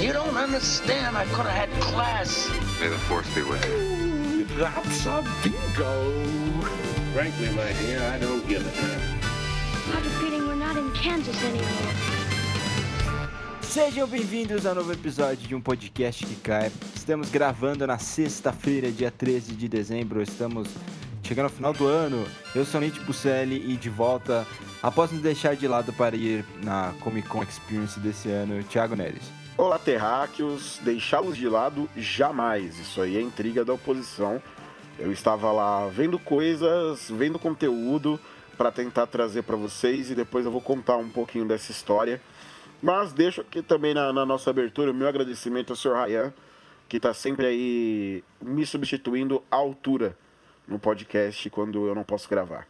You don't understand. I could have had class. May the force be with you. That's a bingo. Frankly, my dear, I don't give a damn. I have a feeling we're not in Kansas anymore. Sejam bem-vindos a novo episódio de um podcast que cai. Estamos gravando na sexta-feira, dia 13 de dezembro. Estamos chegando ao final do ano. Eu sou Nate Bucelli e de volta, após nos deixar de lado para ir na Comic Con Experience desse ano, Thiago Neres. Olá, terráqueos, deixá-los de lado jamais. Isso aí é intriga da oposição. Eu estava lá vendo coisas, vendo conteúdo para tentar trazer para vocês e depois eu vou contar um pouquinho dessa história. Mas deixo aqui também na, na nossa abertura o meu agradecimento ao Sr. Ryan, que está sempre aí me substituindo à altura no podcast quando eu não posso gravar.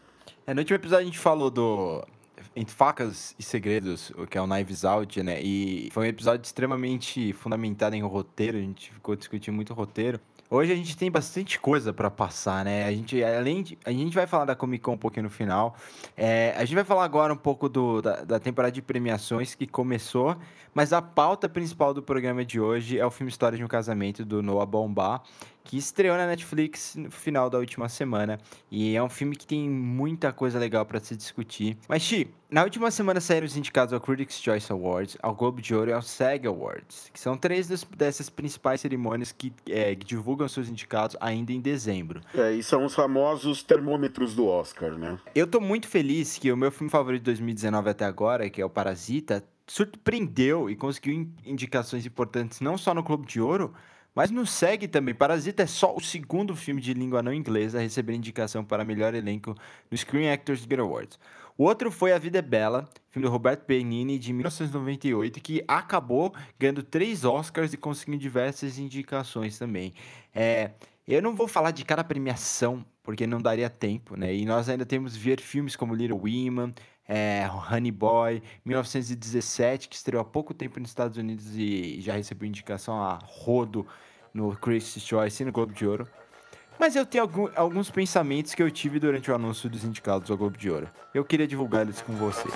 É, no último episódio a gente falou do Entre Facas e Segredos, o que é o Knives Out, né? E foi um episódio extremamente fundamentado em roteiro, a gente ficou discutindo muito roteiro. Hoje a gente tem bastante coisa para passar, né? A gente, além de, a gente vai falar da Comic Con um pouquinho no final. É, a gente vai falar agora um pouco do, da, da, temporada de premiações que começou, mas a pauta principal do programa de hoje é o filme História de um Casamento do Noah Baumbach, que estreou na Netflix no final da última semana. E é um filme que tem muita coisa legal para se discutir. Mas, Chi, na última semana saíram os indicados ao Critics' Choice Awards, ao Globo de Ouro e ao SAG Awards, que são três dessas principais cerimônias que, é, que, divulgam seus indicados ainda em dezembro. É, e são os famosos termômetros do Oscar, né? Eu tô muito feliz que o meu filme favorito de 2019 até agora, que é o Parasita, surpreendeu e conseguiu indicações importantes não só no Globo de Ouro, mas no SEG também. Parasita é só o segundo filme de língua não inglesa a receber indicação para melhor elenco no Screen Actors Guild Awards. O outro foi A Vida é Bela, filme do Roberto Benigni, de 1998, que acabou ganhando três Oscars e conseguindo diversas indicações também. É, eu não vou falar de cada premiação, porque não daria tempo, né? E nós ainda temos ver filmes como Little Women, é, Honey Boy, 1917, que estreou há pouco tempo nos Estados Unidos e já recebeu indicação a rodo no Critics' Choice e no Globo de Ouro. Mas eu tenho alguns pensamentos que eu tive durante o anúncio dos indicados ao Globo de Ouro. Eu queria divulgar eles com vocês.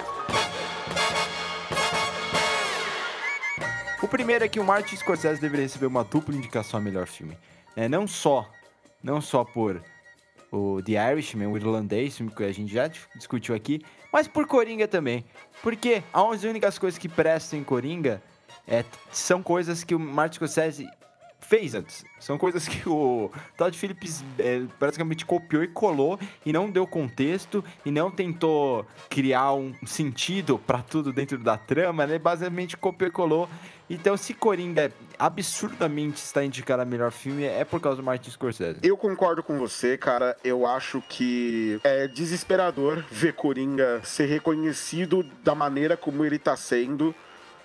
O primeiro é que o Martin Scorsese deveria receber uma dupla indicação a melhor filme. É, não só, não só por o The Irishman, o irlandês, filme que a gente já discutiu aqui, mas por Coringa também. Porque as únicas coisas que prestam em Coringa é, são coisas que o Martin Scorsese fez antes. São coisas que o Todd Phillips é, praticamente copiou e colou e não deu contexto e não tentou criar um sentido para tudo dentro da trama, né? Basicamente copiou e colou. Então, se Coringa absurdamente está indicado a melhor filme, é por causa do Martin Scorsese. Eu concordo com você, cara. Eu acho que é desesperador ver Coringa ser reconhecido da maneira como ele está sendo,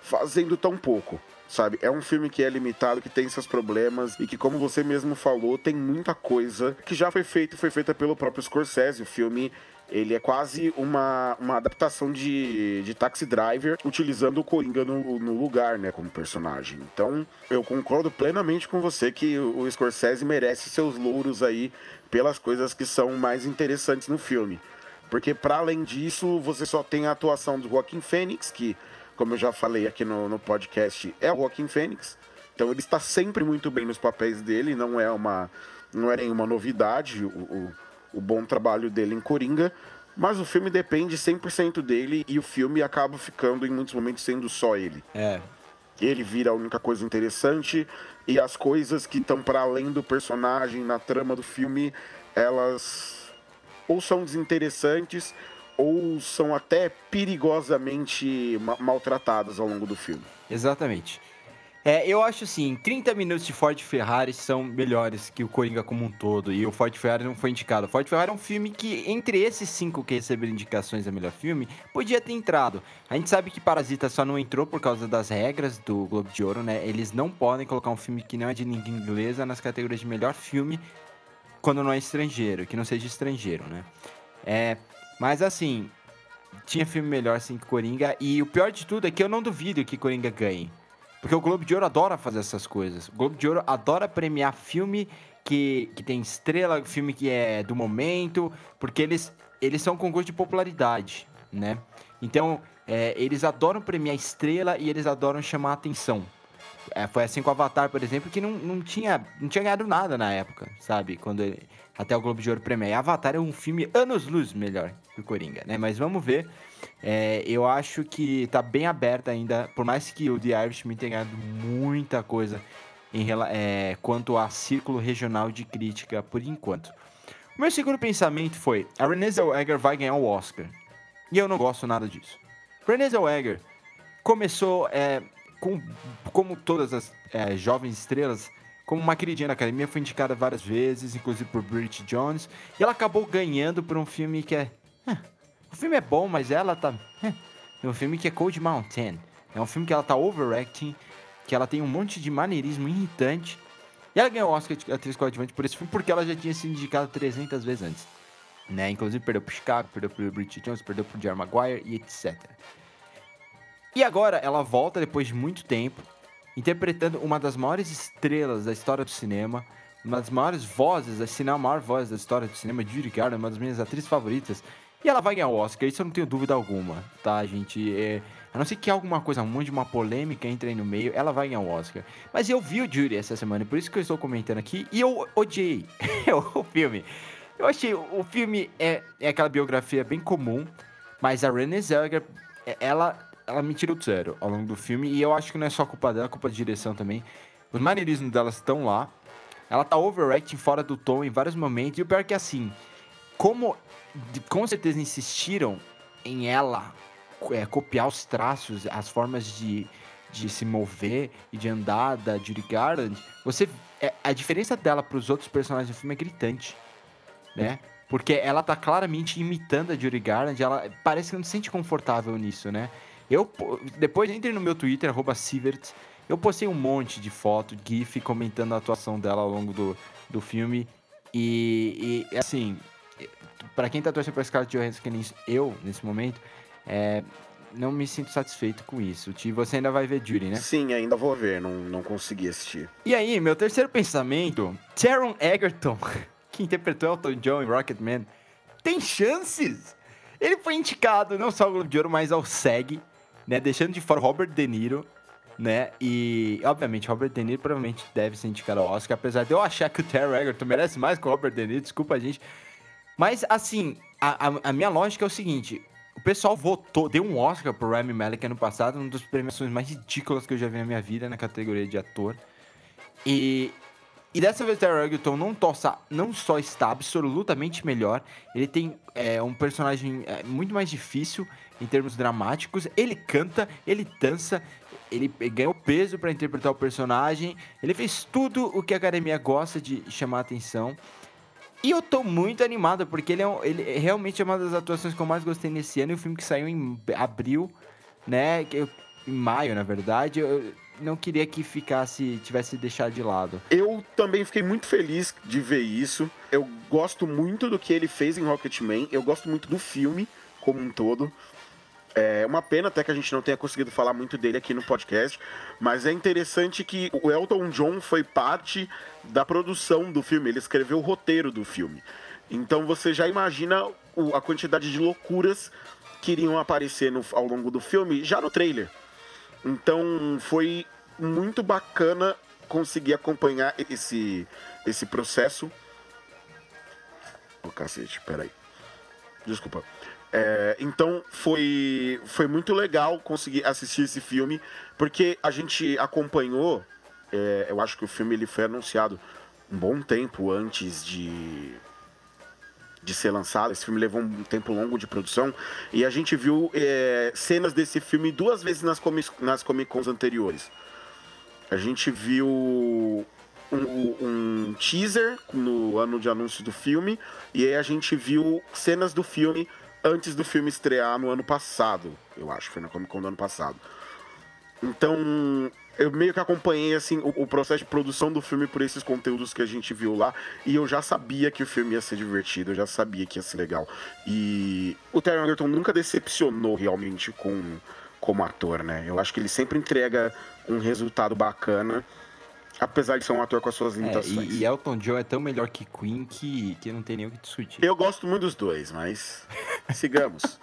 fazendo tão pouco sabe? É um filme que é limitado, que tem seus problemas e que, como você mesmo falou, tem muita coisa que já foi feita e foi feita pelo próprio Scorsese. O filme ele é quase uma, uma adaptação de, de Taxi Driver, utilizando o Coringa no, no lugar, né, como personagem. Então, eu concordo plenamente com você que o Scorsese merece seus louros aí pelas coisas que são mais interessantes no filme. Porque, para além disso, você só tem a atuação do Joaquim Phoenix, que como eu já falei aqui no, no podcast, é o Joaquim Fênix. Então ele está sempre muito bem nos papéis dele, não é uma não é nenhuma novidade o, o, o bom trabalho dele em Coringa, mas o filme depende 100% dele e o filme acaba ficando em muitos momentos sendo só ele. É. Ele vira a única coisa interessante e as coisas que estão para além do personagem na trama do filme, elas ou são desinteressantes ou são até perigosamente ma maltratadas ao longo do filme. Exatamente. É, eu acho assim, 30 minutos de Ford Ferrari são melhores que o Coringa como um todo, e o Ford Ferrari não foi indicado. O Ford Ferrari é um filme que, entre esses cinco que receberam indicações a melhor filme, podia ter entrado. A gente sabe que Parasita só não entrou por causa das regras do Globo de Ouro, né? Eles não podem colocar um filme que não é de língua inglesa nas categorias de melhor filme quando não é estrangeiro, que não seja estrangeiro, né? É, mas assim, tinha filme melhor assim que Coringa. E o pior de tudo é que eu não duvido que Coringa ganhe. Porque o Globo de Ouro adora fazer essas coisas. O Globo de Ouro adora premiar filme que, que tem estrela, filme que é do momento, porque eles, eles são um concurso de popularidade, né? Então, é, eles adoram premiar estrela e eles adoram chamar atenção. É, foi assim com o Avatar, por exemplo, que não, não, tinha, não tinha ganhado nada na época, sabe? Quando ele, até o Globo de Ouro premia. E Avatar é um filme anos-luz melhor que o Coringa, né? Mas vamos ver. É, eu acho que tá bem aberto ainda, por mais que o The Irishman tenha ganhado muita coisa em, é, quanto a círculo regional de crítica por enquanto. O meu segundo pensamento foi: a Renée Zellweger vai ganhar o Oscar. E eu não gosto nada disso. Renée Zellweger começou, é, com, como todas as é, jovens estrelas, como uma queridinha da academia, foi indicada várias vezes, inclusive por Bridget Jones, e ela acabou ganhando por um filme que é. é o filme é bom, mas ela tá. É, é um filme que é Cold Mountain. É um filme que ela tá overacting, que ela tem um monte de maneirismo irritante. E ela ganhou o Oscar de atriz coadjuvante por esse filme porque ela já tinha sido indicada 300 vezes antes. Né? Inclusive perdeu pro Chicago, perdeu pro Bridget Jones, perdeu pro Jerry Maguire e etc. E agora ela volta depois de muito tempo, interpretando uma das maiores estrelas da história do cinema, uma das maiores vozes, se não a maior voz da história do cinema, Judy Garland, uma das minhas atrizes favoritas. E ela vai ganhar o Oscar, isso eu não tenho dúvida alguma, tá, gente? É, a não ser que alguma coisa, de uma polêmica entre aí no meio, ela vai ganhar o Oscar. Mas eu vi o Judy essa semana, por isso que eu estou comentando aqui, e eu odiei o filme. Eu achei, o filme é, é aquela biografia bem comum, mas a Renée Zellweger, é, ela, ela me tirou do zero ao longo do filme, e eu acho que não é só culpa dela, é culpa de direção também. Os maneirismos delas estão lá, ela tá overacting fora do tom em vários momentos, e o pior é que assim, como com certeza insistiram em ela é, copiar os traços, as formas de, de se mover e de andar da Judy Garland, você, é, a diferença dela para os outros personagens do filme é gritante né? Porque ela tá claramente imitando a Judy Garland, ela parece que não se sente confortável nisso, né? Eu, depois, entre no meu Twitter, arroba Sivert, eu postei um monte de foto, gif, comentando a atuação dela ao longo do, do filme. E, e assim, para quem tá torcendo pra Scarlett Johansson, que nem eu, nesse momento, é, não me sinto satisfeito com isso. Ti, você ainda vai ver Judy, né? Sim, ainda vou ver, não, não consegui assistir. E aí, meu terceiro pensamento, Taron Egerton que interpretou Elton John em Rocketman, tem chances. Ele foi indicado não só ao Globo de Ouro, mas ao SEG, né? Deixando de fora Robert De Niro, né? E, obviamente, Robert De Niro provavelmente deve ser indicado ao Oscar, apesar de eu achar que o Terry Egerton merece mais que o Robert De Niro, desculpa a gente. Mas, assim, a, a, a, minha lógica é o seguinte: o pessoal votou, deu um Oscar pro Rami Malek ano passado, uma das premiações mais ridículas que eu já vi na minha vida na categoria de ator. E e dessa vez Terry Egerton não, tossa, não só está absolutamente melhor, ele tem é, um personagem é, muito mais difícil em termos dramáticos. Ele canta, ele dança, ele ganhou peso para interpretar o personagem. Ele fez tudo o que a academia gosta de chamar atenção. E eu tô muito animado, porque ele, é um, ele é realmente é uma das atuações que eu mais gostei nesse ano. E o filme que saiu em abril, né? Em maio, na verdade. Eu, não queria que ficasse, tivesse deixado de lado. Eu também fiquei muito feliz de ver isso. Eu gosto muito do que ele fez em Rocketman. Eu gosto muito do filme como um todo. É uma pena até que a gente não tenha conseguido falar muito dele aqui no podcast, mas é interessante que o Elton John foi parte da produção do filme, ele escreveu o roteiro do filme. Então você já imagina a quantidade de loucuras que iriam aparecer no, ao longo do filme já no trailer. Então foi muito bacana conseguir acompanhar esse, esse processo. Ô oh, cacete, peraí. Desculpa. É, então foi, foi muito legal conseguir assistir esse filme, porque a gente acompanhou. É, eu acho que o filme ele foi anunciado um bom tempo antes de, de ser lançado. Esse filme levou um tempo longo de produção e a gente viu é, cenas desse filme duas vezes nas, comic, nas Comic Cons anteriores. A gente viu um, um, teaser no ano de anúncio do filme e aí a gente viu cenas do filme antes do filme estrear no ano passado, eu acho, foi na Comic Con do ano passado. Então, eu meio que acompanhei assim o, o, processo de produção do filme por esses conteúdos que a gente viu lá e eu já sabia que o filme ia ser divertido, eu já sabia que ia ser legal. E o Terry Egerton nunca decepcionou realmente com como ator, né? Eu acho que ele sempre entrega um resultado bacana Apesar de ser um ator com as suas É, limitações. e, e Elton John é tão melhor que Queen que, que não tem nem o que discutir. Eu gosto muito dos dois, mas sigamos.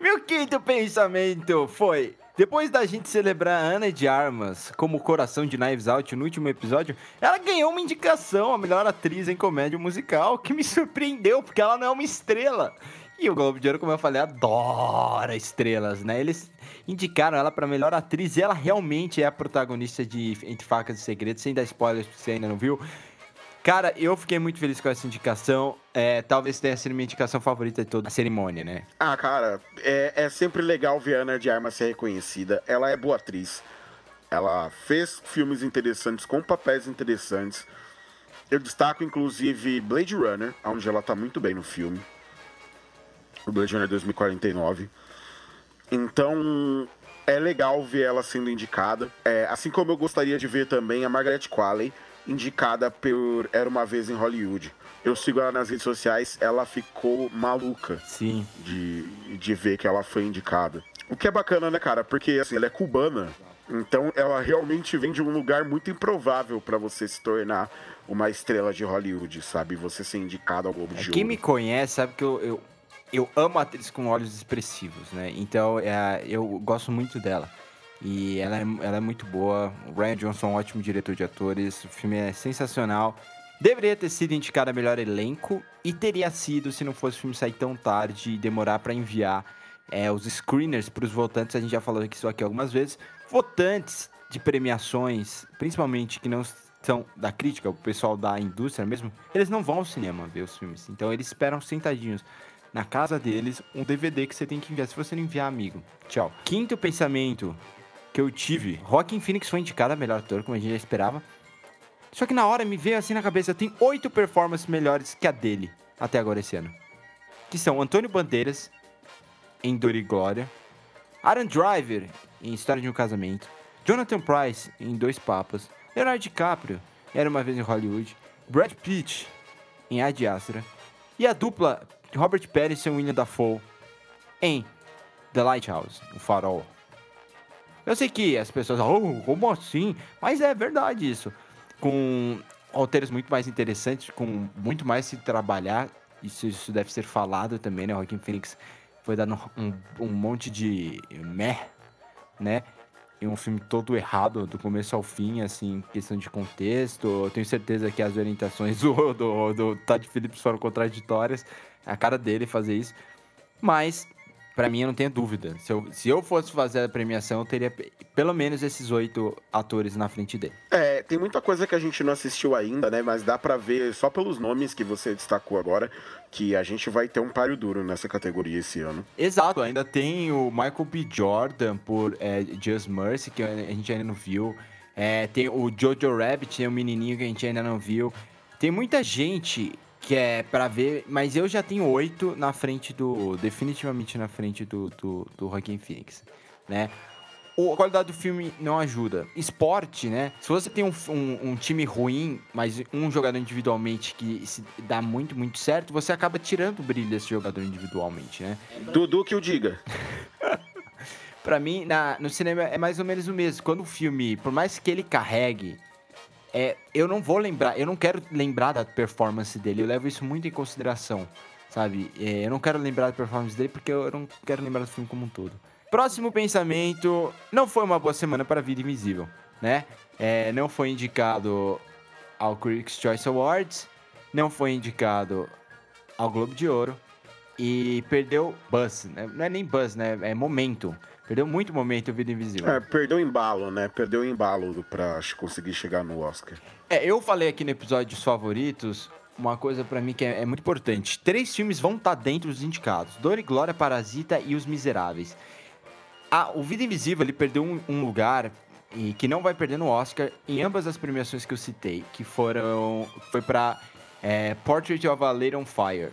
Meu quinto pensamento foi: depois da gente celebrar a Ana de Armas como coração de Knives Out no último episódio, ela ganhou uma indicação a melhor atriz em comédia musical, que me surpreendeu, porque ela não é uma estrela. E o Globo de Ouro, como eu falei, adora estrelas, né? Eles indicaram ela para melhor atriz e ela realmente é a protagonista de Entre Facas e Segredos, sem dar spoilers, se você ainda não viu. Cara, eu fiquei muito feliz com essa indicação. É, talvez tenha sido minha indicação favorita de toda a cerimônia, né? Ah, cara, é, é sempre legal ver a Ana de Armas ser reconhecida. Ela é boa atriz. Ela fez filmes interessantes com papéis interessantes. Eu destaco, inclusive, Blade Runner, onde ela tá muito bem no filme. O Blade Runner 2049. Então, é legal ver ela sendo indicada. É, assim como eu gostaria de ver também a Margaret Qualley indicada por Era Uma Vez em Hollywood. Eu sigo ela nas redes sociais, ela ficou maluca Sim. de, de ver que ela foi indicada. O que é bacana, né, cara? Porque, assim, ela é cubana. Então, ela realmente vem de um lugar muito improvável pra você se tornar uma estrela de Hollywood, sabe? Você ser indicado ao Globo de Ouro. Quem me conhece sabe que eu, eu, eu amo atriz com olhos expressivos, né? Então é, eu gosto muito dela. E ela é, ela é muito boa. O Ryan Johnson é um ótimo diretor de atores. O filme é sensacional. Deveria ter sido indicado a melhor elenco. E teria sido se não fosse o filme sair tão tarde e demorar pra enviar é, os screeners pros votantes. A gente já falou isso aqui algumas vezes. Votantes de premiações, principalmente que não são da crítica, o pessoal da indústria mesmo, eles não vão ao cinema ver os filmes. Então eles esperam sentadinhos na casa deles um DVD que você tem que enviar. Se você não enviar, amigo, tchau. Quinto pensamento que eu tive: Rockin' Phoenix foi indicado a melhor ator, como a gente já esperava. Só que na hora me veio assim na cabeça: tem oito performances melhores que a dele até agora esse ano. Que são Antônio Bandeiras em Dor e Glória, Aaron Driver em História de um Casamento, Jonathan Price em Dois Papas, Leonardo DiCaprio Era Uma Vez em Hollywood, Brad Pitt em Ad Astra e a dupla Robert Pattinson e William Dafoe em The Lighthouse, o Farol. Eu sei que as pessoas, oh, como assim? Mas é verdade isso. Com roteiros muito mais interessantes, com muito mais se trabalhar, isso, isso deve ser falado também, né? Joaquim Phoenix foi dando um, um monte de meh, né? E um filme todo errado, do começo ao fim, assim, questão de contexto. Eu tenho certeza que as orientações do, do, do Todd Phillips foram contraditórias. A cara dele fazer isso. Mas, pra mim, eu não tenho dúvida. Se eu, se eu fosse fazer a premiação, eu teria pe- pelo menos esses oito atores na frente dele. É, tem muita coisa que a gente não assistiu ainda, né? Mas dá pra ver só pelos nomes que você destacou agora que a gente vai ter um páreo duro nessa categoria esse ano. Exato, ainda tem o Michael B. Jordan por é, Just Mercy, que a gente ainda não viu. É, tem o Jojo Rabbit, tem o menininho que a gente ainda não viu. Tem muita gente que é pra ver, mas eu já tenho oito na frente do. Definitivamente na frente do, do, do Joaquin Phoenix, né? O- A qualidade do filme não ajuda. Esporte, né? Se você tem um, um- um time ruim, mas um jogador individualmente que se dá muito, muito certo, você acaba tirando o brilho desse jogador individualmente, né? Dudu que o diga. Pra mim, na- no cinema é mais ou menos o mesmo. Quando o filme, por mais que ele carregue, é, eu não vou lembrar, eu não quero lembrar da performance dele. Eu levo isso muito em consideração, sabe? É, eu não quero lembrar da performance dele porque eu não quero lembrar do filme como um todo. Próximo pensamento: não foi uma boa semana para a Vida Invisível, né? É, não foi indicado ao Critics' Choice Awards, não foi indicado ao Globo de Ouro e perdeu buzz, né? não é nem buzz, né? É momento. Perdeu muito momento o Vida Invisível. É, perdeu o embalo, né? Perdeu o embalo pra conseguir chegar no Oscar. É, eu falei aqui no episódio dos favoritos uma coisa pra mim que é, é muito importante. Três filmes vão estar dentro dos indicados: Dor e Glória, Parasita e Os Miseráveis. Ah, o Vida Invisível ele perdeu um, um lugar e que não vai perder no Oscar em ambas as premiações que eu citei, que foram foi para Portrait of a Lady on Fire,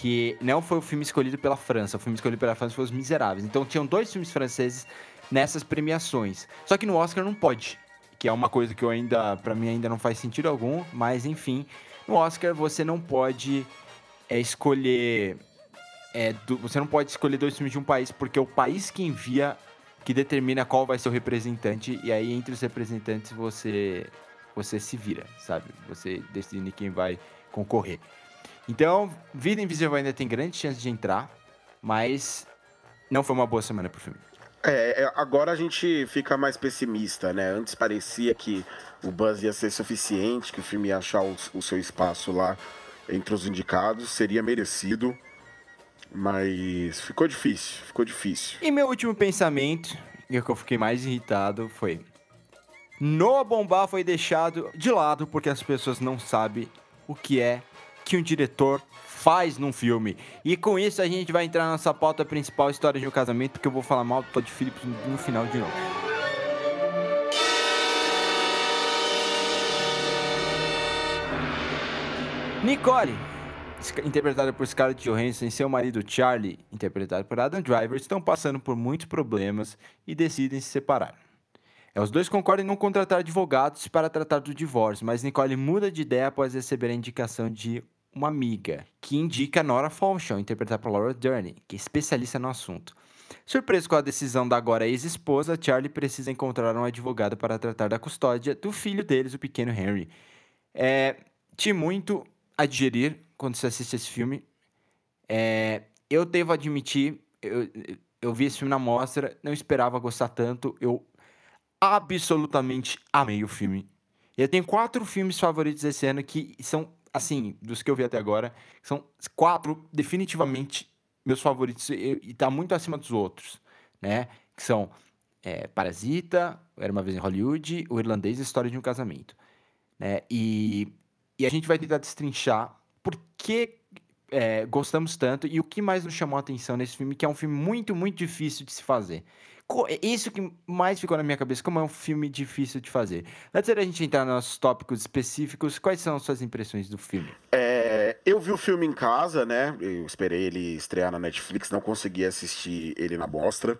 que não foi o filme escolhido pela França, o filme escolhido pela França foi Os Miseráveis. Então tinham dois filmes franceses nessas premiações. Só que no Oscar não pode, que é uma coisa que eu ainda, para mim ainda não faz sentido algum, mas enfim, no Oscar você não pode é, escolher é, do- você não pode escolher dois filmes de um país, porque é o país que envia que determina qual vai ser o representante, e aí entre os representantes você você se vira, sabe? Você decide quem vai concorrer. Então, Vida Invisível ainda tem grande chance de entrar, mas não foi uma boa semana pro filme. É, é, agora a gente fica mais pessimista, né? Antes parecia que o buzz ia ser suficiente, que o filme ia achar o, o seu espaço lá entre os indicados, seria merecido, mas ficou difícil, ficou difícil. E meu último pensamento, e o que eu fiquei mais irritado, foi... Noah Bombá foi deixado de lado porque as pessoas não sabem o que é que um diretor faz num filme. E com isso a gente vai entrar na nossa pauta principal, história de um casamento, porque eu vou falar mal do Todd Phillips no final de novo. Nicole, interpretada por Scarlett Johansson, e seu marido Charlie, interpretado por Adam Driver, estão passando por muitos problemas e decidem se separar. É, os dois concordam em não contratar advogados para tratar do divórcio, mas Nicole muda de ideia após receber a indicação de uma amiga, que indica Nora Falchon, interpretada por Laura Dern, que é especialista no assunto. Surpreso com a decisão da agora ex-esposa, Charlie precisa encontrar um advogado para tratar da custódia do filho deles, o pequeno Henry. É, tinha muito a digerir quando você assiste esse filme. É, eu devo admitir, eu, eu vi esse filme na mostra, não esperava gostar tanto. Eu absolutamente amei o filme. Eu tenho quatro filmes favoritos esse ano que são, assim, dos que eu vi até agora, são quatro definitivamente meus favoritos e, e tá muito acima dos outros, né? Que são é, Parasita, Era Uma Vez em Hollywood, O Irlandês e História de um Casamento. Né? E, e a gente vai tentar destrinchar por que é, gostamos tanto e o que mais nos chamou a atenção nesse filme, que é um filme muito, muito difícil de se fazer. Isso que mais ficou na minha cabeça, como é um filme difícil de fazer. Antes da gente entrar nos nossos tópicos específicos, quais são as suas impressões do filme? É, eu vi o filme em casa, né? Eu esperei ele estrear na Netflix, não consegui assistir ele na mostra.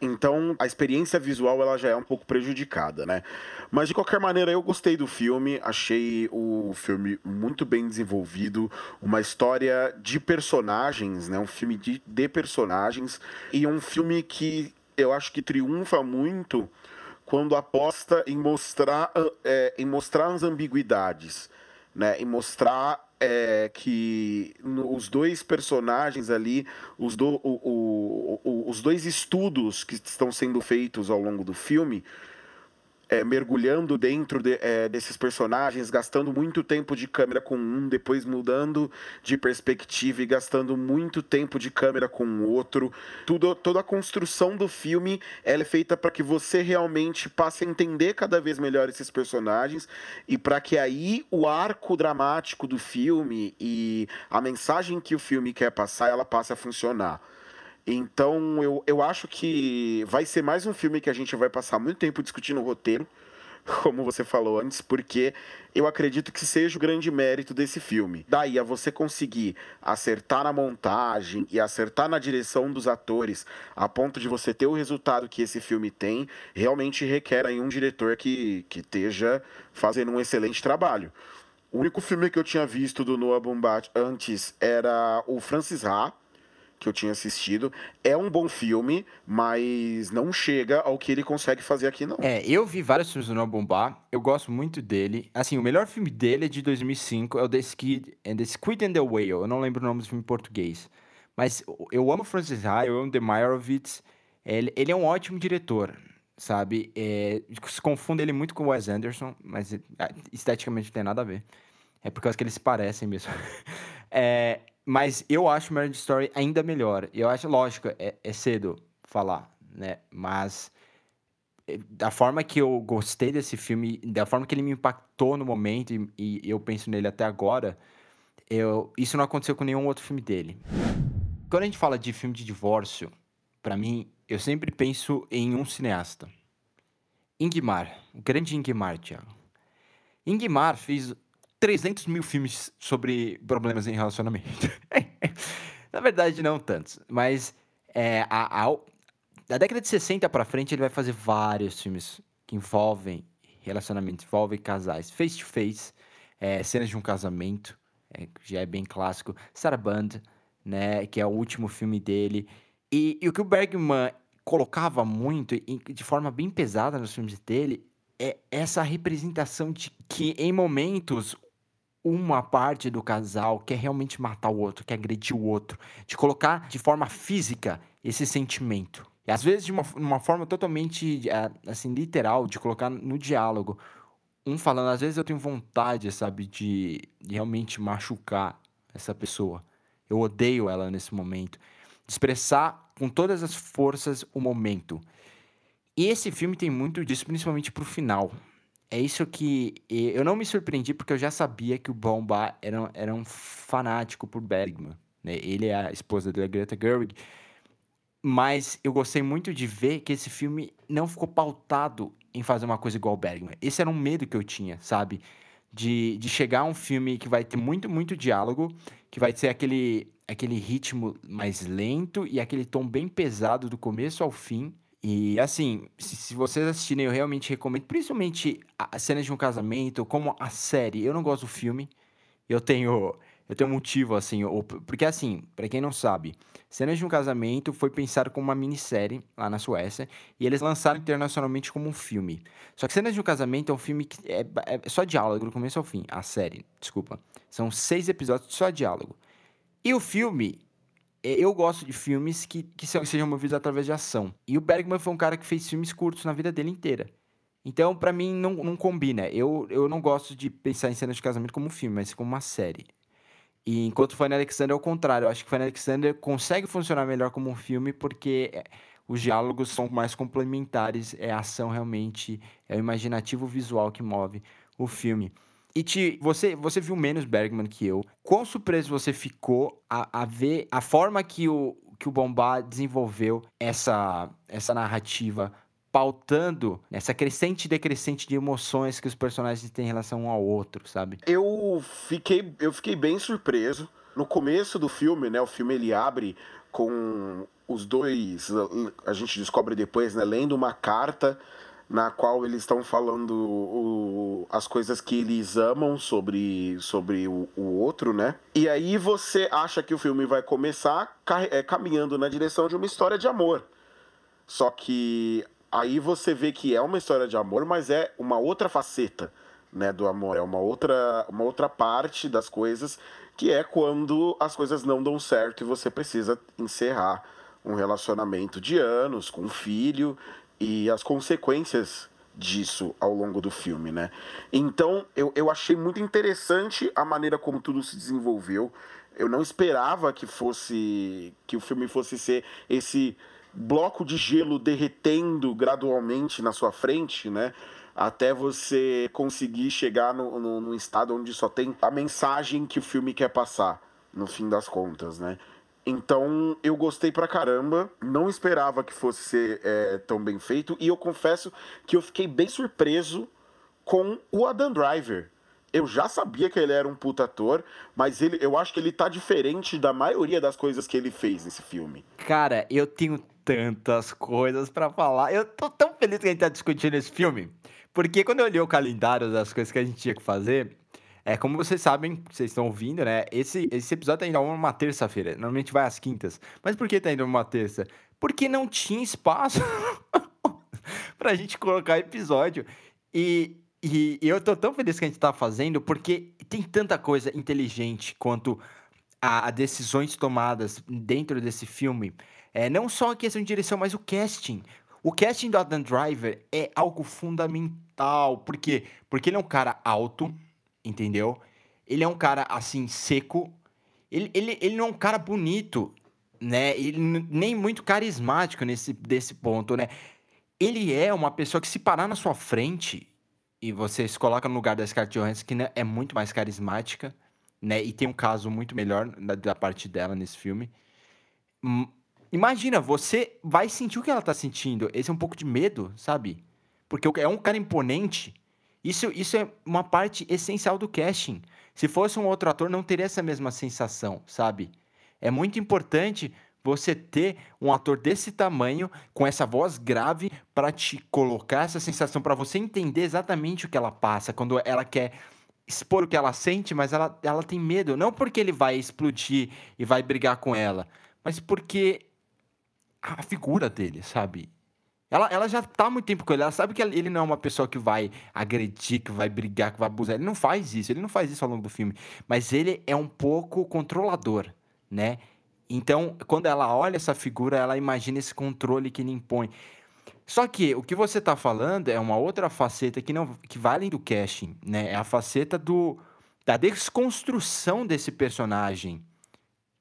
Então, a experiência visual ela já é um pouco prejudicada, né? Mas de qualquer maneira, eu gostei do filme, achei o filme muito bem desenvolvido, uma história de personagens, né? Um filme de, de personagens e um filme que eu acho que triunfa muito quando aposta em mostrar, é, em mostrar as ambiguidades, né? Em mostrar é, que no, os dois personagens ali, os, do, o, o, o, os dois estudos que estão sendo feitos ao longo do filme, é, mergulhando dentro de, é, desses personagens, gastando muito tempo de câmera com um, depois mudando de perspectiva e gastando muito tempo de câmera com o outro. Tudo, toda a construção do filme é feita para que você realmente passe a entender cada vez melhor esses personagens e para que aí o arco dramático do filme e a mensagem que o filme quer passar, ela passe a funcionar. Então, eu, eu acho que vai ser mais um filme que a gente vai passar muito tempo discutindo o roteiro, como você falou antes, porque eu acredito que seja o grande mérito desse filme. Daí a você conseguir acertar na montagem e acertar na direção dos atores, a ponto de você ter o resultado que esse filme tem, realmente requer aí um diretor que, que esteja fazendo um excelente trabalho. O único filme que eu tinha visto do Noah Baumbach antes era o Francis Ha, que eu tinha assistido. É um bom filme, mas não chega ao que ele consegue fazer aqui, não. É, eu vi vários filmes do Noah Baumbach, eu gosto muito dele. Assim, o melhor filme dele é de 2005, é o The Squid, and the, Squid and the Whale. Eu não lembro o nome do filme em português. Mas eu amo Francis Ha, eu amo The Meyerowitz. Ele, ele é um ótimo diretor, sabe? É, se confunde ele muito com o Wes Anderson, mas é, esteticamente não tem nada a ver. É por causa que eles se parecem mesmo. é, mas eu acho Marriage Story ainda melhor. Eu acho, lógico, é, é cedo falar, né? Mas é, da forma que eu gostei desse filme, da forma que ele me impactou no momento e, e eu penso nele até agora, eu, isso não aconteceu com nenhum outro filme dele. Quando a gente fala de filme de divórcio, para mim, eu sempre penso em um cineasta. Ingmar, o grande Ingmar, Thiago. Ingmar fez 300 mil filmes sobre problemas em relacionamento. Na verdade, não tantos. Mas é, a, a, da década de 60 para frente, ele vai fazer vários filmes que envolvem relacionamentos, envolvem casais. Face to Face, é, cenas de um casamento, é, já é bem clássico. Saraband, né, que é o último filme dele. E, e o que o Bergman colocava muito, de forma bem pesada nos filmes dele, é essa representação de que em momentos uma parte do casal quer realmente matar o outro, quer agredir o outro, de colocar de forma física esse sentimento. E às vezes de uma, uma forma totalmente é, assim literal, de colocar no diálogo. Um falando, às vezes eu tenho vontade, sabe, de realmente machucar essa pessoa. Eu odeio ela nesse momento. De expressar com todas as forças o momento. E esse filme tem muito disso, principalmente pro final. É isso que eu não me surpreendi porque eu já sabia que o Bomba era, era um fanático por Bergman. Né? Ele é a esposa da Greta Gerwig. Mas eu gostei muito de ver que esse filme não ficou pautado em fazer uma coisa igual Bergman. Esse era um medo que eu tinha, sabe? De, de chegar a um filme que vai ter muito, muito diálogo, que vai ser aquele, aquele ritmo mais lento e aquele tom bem pesado do começo ao fim e assim, se, se, vocês assistirem, eu realmente recomendo, principalmente as cenas de um casamento, como a série. Eu não gosto do filme. Eu tenho eu tenho um motivo assim, porque assim, para quem não sabe, Cenas de um Casamento foi pensado como uma minissérie lá na Suécia e eles lançaram internacionalmente como um filme. Só que Cenas de um Casamento é um filme que é, é só diálogo do começo ao fim, a série, desculpa. São seis episódios só diálogo. E o filme eu gosto de filmes que, que sejam movidos através de ação. E o Bergman foi um cara que fez filmes curtos na vida dele inteira. Então, para mim, não, não combina. Eu, eu não gosto de pensar em cenas de casamento como um filme, mas como uma série. E enquanto o Fanny Alexander é o contrário. Eu acho que o Fanny Alexander consegue funcionar melhor como um filme porque é, os diálogos são mais complementares. É a ação realmente, é o imaginativo visual que move o filme. E te, você, você viu menos Bergman que eu. Quão surpreso você ficou a, a ver a forma que o, que o Bombá desenvolveu essa, essa narrativa pautando essa crescente e decrescente de emoções que os personagens têm em relação um ao outro, sabe? Eu fiquei, eu fiquei bem surpreso. No começo do filme, né? O filme ele abre com os dois, a gente descobre depois, né? Lendo uma carta na qual eles estão falando o, as coisas que eles amam sobre, sobre o, o, outro, né? E aí você acha que o filme vai começar é, caminhando na direção de uma história de amor. Só que aí você vê que é uma história de amor, mas é uma outra faceta né, do amor, é uma outra, uma outra parte das coisas, que é quando as coisas não dão certo e você precisa encerrar um relacionamento de anos com um filho e as consequências disso ao longo do filme, né? Então eu, eu achei muito interessante a maneira como tudo se desenvolveu. Eu não esperava que fosse que o filme fosse ser esse bloco de gelo derretendo gradualmente na sua frente, né? Até você conseguir chegar no, no, no estado onde só tem a mensagem que o filme quer passar, no fim das contas, né? Então eu gostei pra caramba, não esperava que fosse ser é, tão bem feito, e eu confesso que eu fiquei bem surpreso com o Adam Driver. Eu já sabia que ele era um puta ator, mas ele, eu acho que ele tá diferente da maioria das coisas que ele fez nesse filme. Cara, eu tenho tantas coisas para falar. Eu tô tão feliz que a gente tá discutindo esse filme, porque quando eu olhei o calendário das coisas que a gente tinha que fazer, é, como vocês sabem, vocês estão ouvindo, né? Esse, esse episódio tá indo uma terça-feira. Normalmente vai às quintas. Mas por que tá indo uma terça? Porque não tinha espaço pra gente colocar episódio. E, e, e, eu tô tão feliz que a gente tá fazendo, porque tem tanta coisa inteligente quanto a, a decisões tomadas dentro desse filme. É, não só a questão de direção, mas o casting. O casting do Adam Driver é algo fundamental. Por quê? Porque ele é um cara alto entendeu? Ele é um cara, assim, seco. Ele, ele, ele não é um cara bonito, né? Ele nem muito carismático nesse desse ponto, né? Ele é uma pessoa que se parar na sua frente e você se coloca no lugar da Scarlett Johansson, que né, é muito mais carismática, né? E tem um caso muito melhor da, da parte dela nesse filme. Hum, imagina, você vai sentir o que ela tá sentindo. Esse é um pouco de medo, sabe? Porque é um cara imponente isso, isso é uma parte essencial do casting. Se fosse um outro ator, não teria essa mesma sensação, sabe? É muito importante você ter um ator desse tamanho, com essa voz grave, para te colocar essa sensação, para você entender exatamente o que ela passa, quando ela quer expor o que ela sente, mas ela, ela tem medo. Não porque ele vai explodir e vai brigar com ela, mas porque a figura dele, sabe? Ela, ela já tá há muito tempo com ele, ela sabe que ele não é uma pessoa que vai agredir, que vai brigar, que vai abusar. Ele não faz isso, ele não faz isso ao longo do filme. Mas ele é um pouco controlador, né? Então, quando ela olha essa figura, ela imagina esse controle que ele impõe. Só que o que você tá falando é uma outra faceta que não que além do casting, né? É a faceta do da desconstrução desse personagem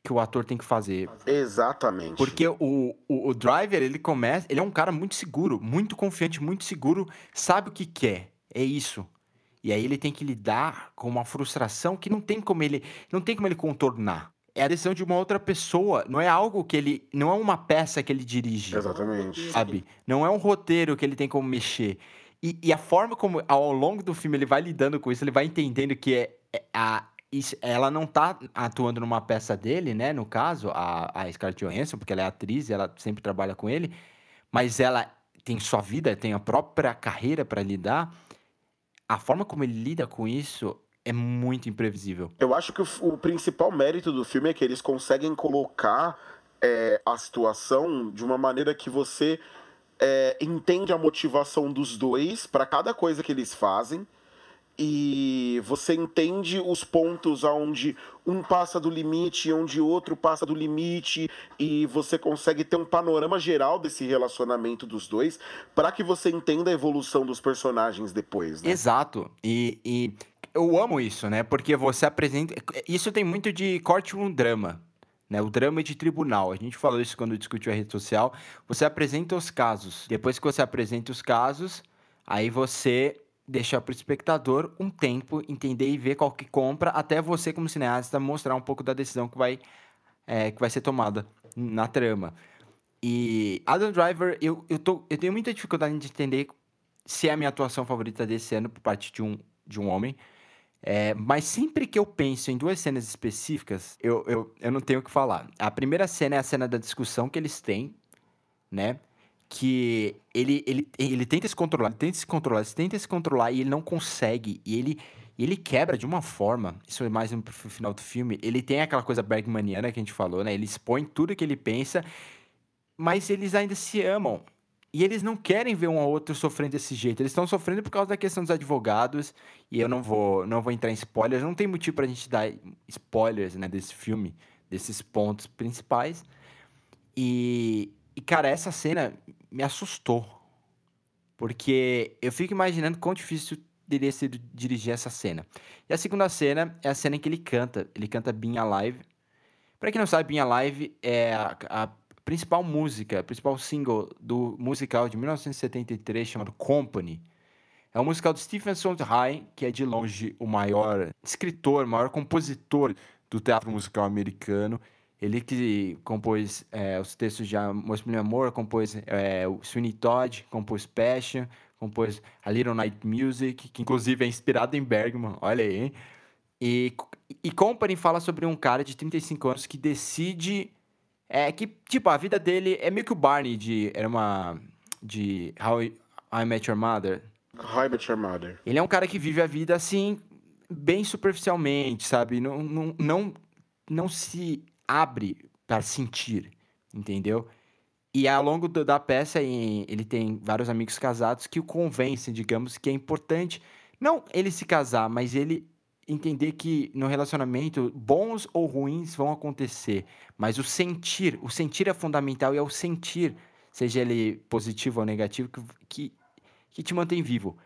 que o ator tem que fazer. Exatamente. Porque o, o, o driver, ele começa. Ele é um cara muito seguro, muito confiante, muito seguro, sabe o que quer. É isso. E aí ele tem que lidar com uma frustração que não tem como ele. Não tem como ele contornar. É a decisão de uma outra pessoa. Não é algo que ele. Não é uma peça que ele dirige. Exatamente. Sabe? Não é um roteiro que ele tem como mexer. E, e a forma como, ao longo do filme, ele vai lidando com isso, ele vai entendendo que é, é a, ela não tá atuando numa peça dele, né? No caso, a, a Scarlett Johansson, porque ela é atriz e ela sempre trabalha com ele, mas ela tem sua vida, tem a própria carreira para lidar. A forma como ele lida com isso é muito imprevisível. Eu acho que o, o principal mérito do filme é que eles conseguem colocar é, a situação de uma maneira que você é, entende a motivação dos dois para cada coisa que eles fazem e você entende os pontos aonde um passa do limite, onde outro passa do limite e você consegue ter um panorama geral desse relacionamento dos dois para que você entenda a evolução dos personagens depois, né? Exato. E, e eu amo isso, né? Porque você apresenta. Isso tem muito de courtroom drama. Né? O drama de tribunal. A gente falou isso quando discutiu a rede social. Você apresenta os casos. Depois que você apresenta os casos, aí você deixa para o espectador um tempo entender e ver qual que compra, até você, como cineasta, mostrar um pouco da decisão que vai, é, que vai ser tomada na trama. E Adam Driver, eu, eu, tô, eu tenho muita dificuldade de entender se é a minha atuação favorita desse ano por parte de um, de um homem. É, mas sempre que eu penso em duas cenas específicas, eu, eu, eu não tenho o que falar. A primeira cena é a cena da discussão que eles têm, né? Que ele, ele, ele tenta se controlar, ele tenta se controlar, ele tenta se controlar e ele não consegue. E ele, ele quebra de uma forma, isso é mais no final do filme, ele tem aquela coisa bergmaniana que a gente falou, né? Ele expõe tudo que ele pensa, mas eles ainda se amam. E eles não querem ver um ao outro sofrendo desse jeito. Eles estão sofrendo por causa da questão dos advogados. E eu não vou, não vou entrar em spoilers. Não tem motivo pra gente dar spoilers né, desse filme, desses pontos principais. E, e, cara, essa cena me assustou. Porque eu fico imaginando quão difícil teria sido dirigir essa cena. E a segunda cena é a cena em que ele canta. Ele canta Being Alive. Pra quem não sabe, Being Alive é a, a principal música, principal single do musical de 1973 chamado Company. É um musical de Stephen Sondheim, que é de longe o maior escritor, maior compositor do teatro musical americano. Ele que compôs é, os textos de Amor Meu Amor, compôs é, o Sweeney Todd, compôs Passion, compôs A Little Night Music, que inclusive é inspirado em Bergman, olha aí, hein? E, e Company fala sobre um cara de 35 anos que decide é que, tipo, a vida dele é meio que o Barney de. Era uma. De How I, I Met Your Mother. How I Met Your Mother. Ele é um cara que vive a vida assim, bem superficialmente, sabe? Não, não, não, não se abre para sentir, entendeu? E ao longo do, da peça, ele tem vários amigos casados que o convencem, digamos, que é importante. Não ele se casar, mas ele entender que no relacionamento bons ou ruins vão acontecer, mas o sentir, o sentir é fundamental e é o sentir, seja ele positivo ou negativo, que, que, que te mantém vivo.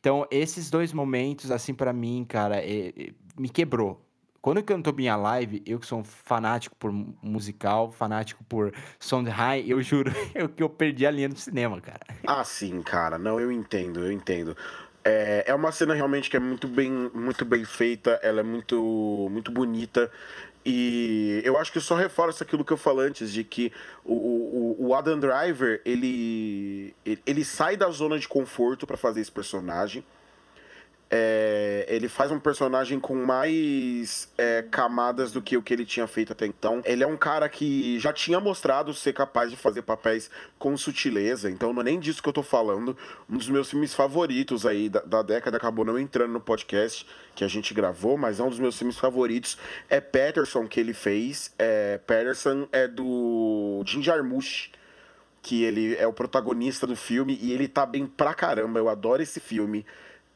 Então, esses dois momentos, assim, para mim, cara, é, é, me quebrou. Quando eu cantou minha live, eu que sou um fanático por musical, fanático por Sondheim, eu juro que eu perdi a linha do cinema, cara. Ah, sim, cara. Não, eu entendo, eu entendo. É, é uma cena realmente que é muito bem, muito bem feita, ela é muito, muito bonita. E eu acho que só reforça aquilo que eu falei antes, de que o, o, o Adam Driver, ele, ele sai da zona de conforto para fazer esse personagem. É, ele faz um personagem com mais é, camadas do que o que ele tinha feito até então. Ele é um cara que já tinha mostrado ser capaz de fazer papéis com sutileza, então não é nem disso que eu tô falando. Um dos meus filmes favoritos aí da, da década acabou não entrando no podcast que a gente gravou, mas é um dos meus filmes favoritos. É Patterson que ele fez. É, Patterson é do Jim Jarmusch que ele é o protagonista do filme e ele tá bem pra caramba. Eu adoro esse filme.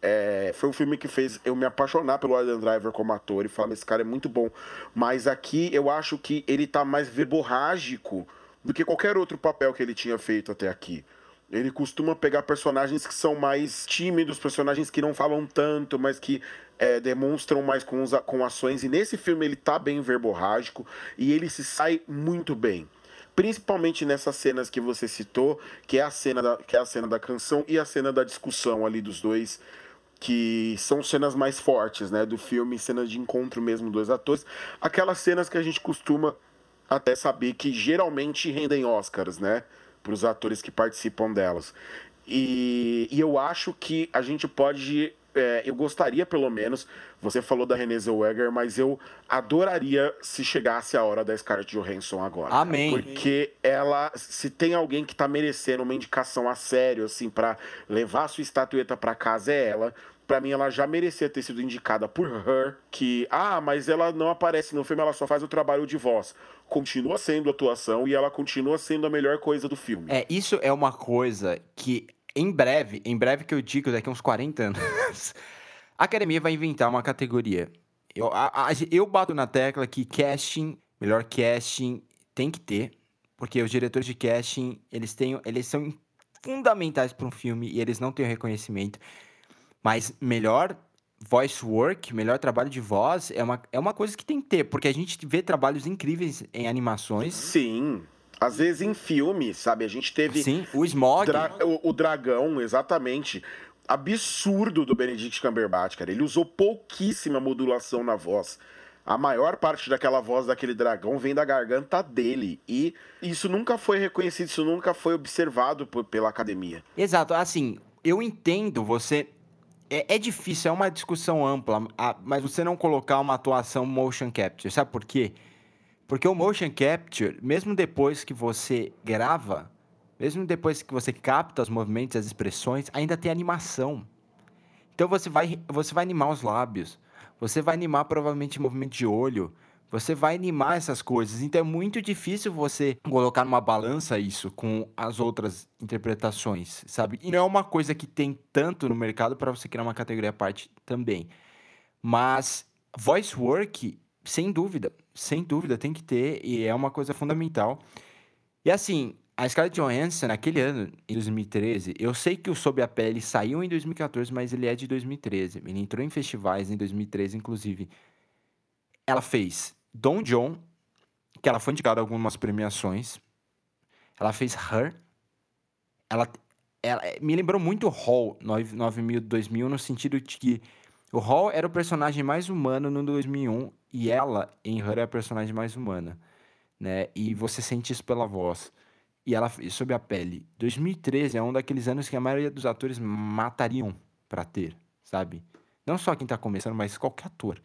É, foi um filme que fez eu me apaixonar pelo Adam Driver como ator e falar, esse cara é muito bom. Mas aqui eu acho que ele tá mais verborrágico do que qualquer outro papel que ele tinha feito até aqui. Ele costuma pegar personagens que são mais tímidos, personagens que não falam tanto, mas que é, demonstram mais com, os, com ações. E nesse filme ele tá bem verborrágico e ele se sai muito bem. Principalmente nessas cenas que você citou, que é a cena da, que é a cena da canção e a cena da discussão ali dos dois, que são cenas mais fortes, né, do filme, cenas de encontro mesmo dos atores, aquelas cenas que a gente costuma até saber que geralmente rendem Oscars, né? para os atores que participam delas. E, e, eu acho que a gente pode. É, eu gostaria, pelo menos, você falou da Renée Zellweger, mas eu adoraria se chegasse a hora da Scarlett Johansson agora. Amém. Porque ela, se tem alguém que está merecendo uma indicação a sério, assim, para levar a sua estatueta para casa, é ela. Pra mim, ela já merecia ter sido indicada por Her, que, ah, mas ela não aparece no filme, ela só faz o trabalho de voz continua sendo atuação e ela continua sendo a melhor coisa do filme. É, isso é uma coisa que em breve, em breve que eu digo, daqui a uns 40 anos, a academia vai inventar uma categoria. Eu, a, a, eu bato na tecla que casting, melhor casting, tem que ter, porque os diretores de casting, eles, têm, eles são fundamentais para um filme e eles não têm reconhecimento. Mas melhor voice work, melhor trabalho de voz, é uma, é uma coisa que tem que ter, porque a gente vê trabalhos incríveis em animações. Sim. Às vezes em filmes, sabe? A gente teve. Sim, o Smog. Dra o, o, dragão, exatamente. Absurdo do Benedict Cumberbatch, cara. Ele usou pouquíssima modulação na voz. A maior parte daquela voz daquele dragão vem da garganta dele. E isso nunca foi reconhecido, isso nunca foi observado por, pela academia. Exato. Assim, eu entendo você é, é, difícil, é uma discussão ampla, mas você não colocar uma atuação motion capture, sabe por quê? Porque o motion capture, mesmo depois que você grava, mesmo depois que você capta os movimentos, as expressões, ainda tem animação. Então você vai, você vai animar os lábios, você vai animar provavelmente movimento de olho, você vai animar essas coisas. Então é muito difícil você colocar numa balança isso com as outras interpretações, sabe? E não é uma coisa que tem tanto no mercado para você criar uma categoria à parte também. Mas voice work, sem dúvida, sem dúvida tem que ter e é uma coisa fundamental. E assim, a Scarlett Johansson, naquele ano, em 2013, eu sei que o Sob a Pele saiu em 2014, mas ele é de 2013. Ele entrou em festivais em 2013, inclusive. Ela fez Don John, que ela foi indicada algumas premiações. Ela fez Her. Ela, ela me lembrou muito Hall 9000 2000 no sentido de que o Hall era o personagem mais humano no 2001 e ela em Her é a personagem mais humana, né? E você sente isso pela voz. E ela sob a pele. 2013 é um daqueles anos que a maioria dos atores matariam para ter, sabe? Não só quem tá começando, mas qualquer ator.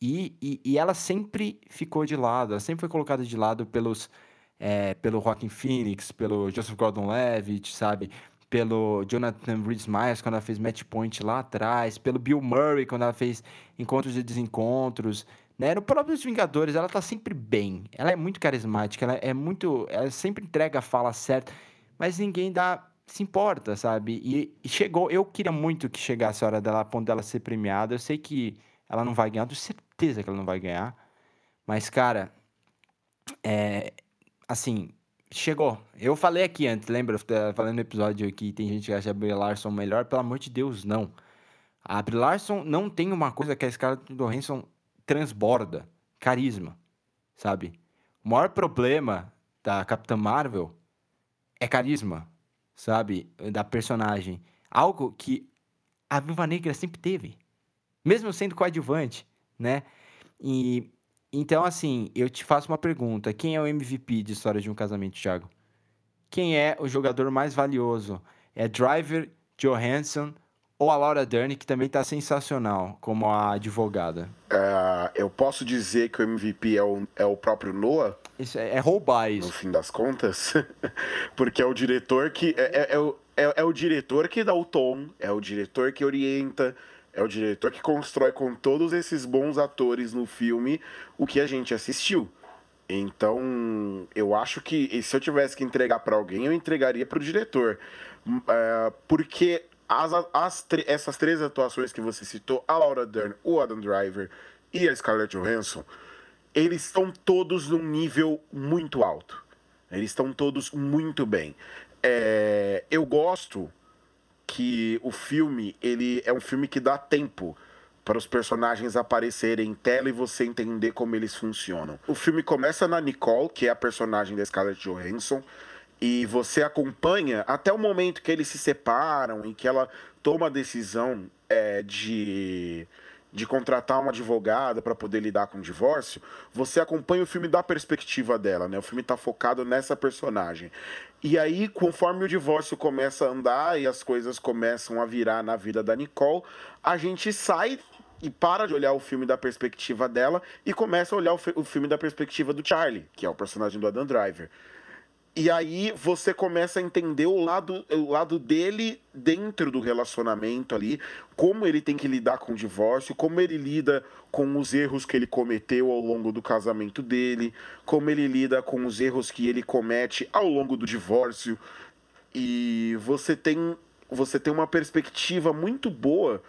E, e, e, ela sempre ficou de lado, ela sempre foi colocada de lado pelos, é, pelo Rockin' Phoenix, pelo Joseph Gordon-Levitt, sabe? Pelo Jonathan Rhys Myers, quando ela fez Match Point lá atrás, pelo Bill Murray, quando ela fez Encontros e Desencontros, né? No próprio Os Vingadores, ela tá sempre bem, ela é muito carismática, ela é muito, ela sempre entrega a fala certa, mas ninguém dá se importa, sabe? E, e chegou, eu queria muito que chegasse a hora dela, a ponto dela ser premiada, eu sei que ela não vai ganhar, tenho certeza que ela não vai ganhar. Mas, cara, é. Assim, chegou. Eu falei aqui antes, lembra? Falando no episódio que tem gente que acha a Brie Larson melhor. Pelo amor de Deus, não. A Brie Larson não tem uma coisa que a Scarlett Johansson transborda. Carisma, sabe? O maior problema da Capitã Marvel é carisma, sabe? Da personagem. Algo que a Viúva Negra sempre teve mesmo sendo coadjuvante, né? E então assim, eu te faço uma pergunta: quem é o MVP de História de um Casamento, Thiago? Quem é o jogador mais valioso? É Driver, Johansson ou a Laura Dern, que também está sensacional como a advogada? Uh, eu posso dizer que o MVP é o, é o próprio Noah? Isso é, é roubar isso. No fim das contas. Porque é o diretor que. É, é, é, o, é, é o diretor que dá o tom, é o diretor que orienta, é o diretor que constrói com todos esses bons atores no filme o que a gente assistiu. Então, eu acho que se eu tivesse que entregar para alguém, eu entregaria para o diretor. É, porque as, as, essas três atuações que você citou, a Laura Dern, o Adam Driver e a Scarlett Johansson, eles estão todos num nível muito alto. Eles estão todos muito bem. É, eu gosto que o filme ele é um filme que dá tempo para os personagens aparecerem em tela e você entender como eles funcionam. O filme começa na Nicole, que é a personagem da Scarlett Johansson, e você acompanha até o momento que eles se separam e que ela toma a decisão é, de de contratar uma advogada para poder lidar com o divórcio, você acompanha o filme da perspectiva dela, né? O filme está focado nessa personagem. E aí, conforme o divórcio começa a andar e as coisas começam a virar na vida da Nicole, a gente sai e para de olhar o filme da perspectiva dela e começa a olhar o, o filme da perspectiva do Charlie, que é o personagem do Adam Driver. E aí você começa a entender o lado, o lado dele dentro do relacionamento ali, como ele tem que lidar com o divórcio, como ele lida com os erros que ele cometeu ao longo do casamento dele, como ele lida com os erros que ele comete ao longo do divórcio. E você tem, você tem uma perspectiva muito boa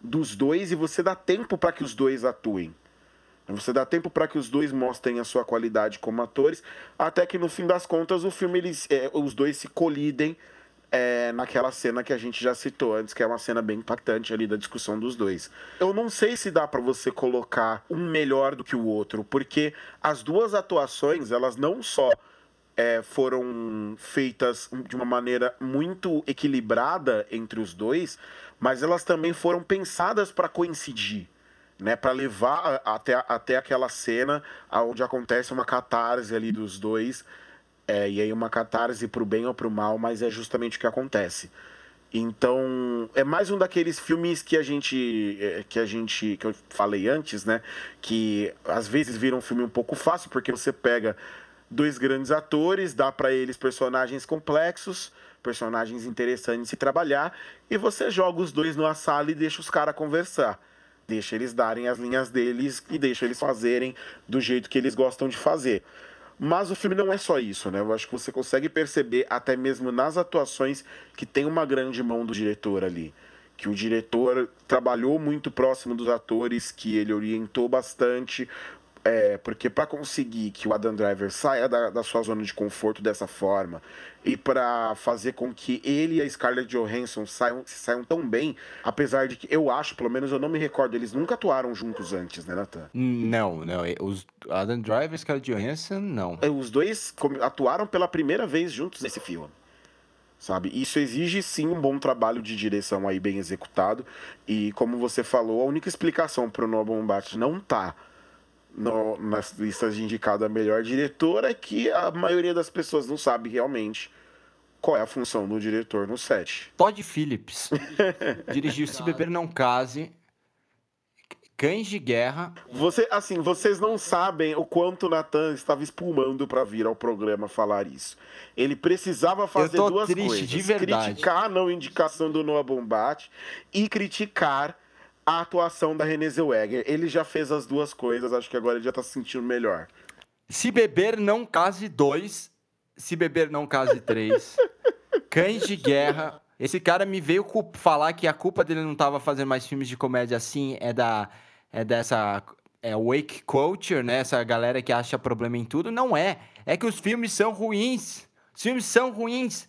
dos dois e você dá tempo para que os dois atuem. Você dá tempo para que os dois mostrem a sua qualidade como atores, até que no fim das contas o filme eles, é, os dois se colidem é, naquela cena que a gente já citou antes, que é uma cena bem impactante ali da discussão dos dois. Eu não sei se dá para você colocar um melhor do que o outro, porque as duas atuações elas não só é, foram feitas de uma maneira muito equilibrada entre os dois, mas elas também foram pensadas para coincidir né, para levar até, até aquela cena onde acontece uma catarse ali dos dois, é, e aí uma catarse pro bem ou pro mal, mas é justamente o que acontece. Então, é mais um daqueles filmes que a gente é, que a gente que eu falei antes, né, que às vezes vira um filme um pouco fácil porque você pega dois grandes atores, dá para eles personagens complexos, personagens interessantes de trabalhar e você joga os dois numa sala e deixa os caras conversar. Deixa eles darem as linhas deles e deixa eles fazerem do jeito que eles gostam de fazer. Mas o filme não é só isso, né? Eu acho que você consegue perceber, até mesmo nas atuações, que tem uma grande mão do diretor ali. Que o diretor trabalhou muito próximo dos atores, que ele orientou bastante, é, porque para conseguir que o Adam Driver saia da, da, sua zona de conforto dessa forma e para fazer com que ele e a Scarlett Johansson saiam, saiam tão bem, apesar de que eu acho, pelo menos eu não me recordo, eles nunca atuaram juntos antes, né, Nathan? Não, não. Os Adam Driver e Scarlett Johansson, não. É, os dois atuaram pela primeira vez juntos nesse filme. Sabe? Isso exige sim um bom trabalho de direção aí bem executado. E como você falou, a única explicação para o Noah Baumbach não tá no, nas listas de indicado a melhor diretor é que a maioria das pessoas não sabe realmente qual é a função do diretor no set. Todd Phillips dirigiu Se Beber Não Case, Cães de Guerra. Você, assim, vocês não sabem o quanto o Nathan estava espumando para vir ao programa falar isso. Ele precisava fazer duas triste, coisas: criticar a não indicação do Noah Bombate e criticar a atuação da Renée Zellweger. Ele já fez as duas coisas, acho que agora ele já tá se sentindo melhor. Se beber, não case dois. Se beber, não case três. Cães de Guerra. Esse cara me veio falar que a culpa dele não tava fazendo mais filmes de comédia assim é da é dessa é wake culture, né? Essa galera que acha problema em tudo. Não é. É que os filmes são ruins. Os filmes são ruins.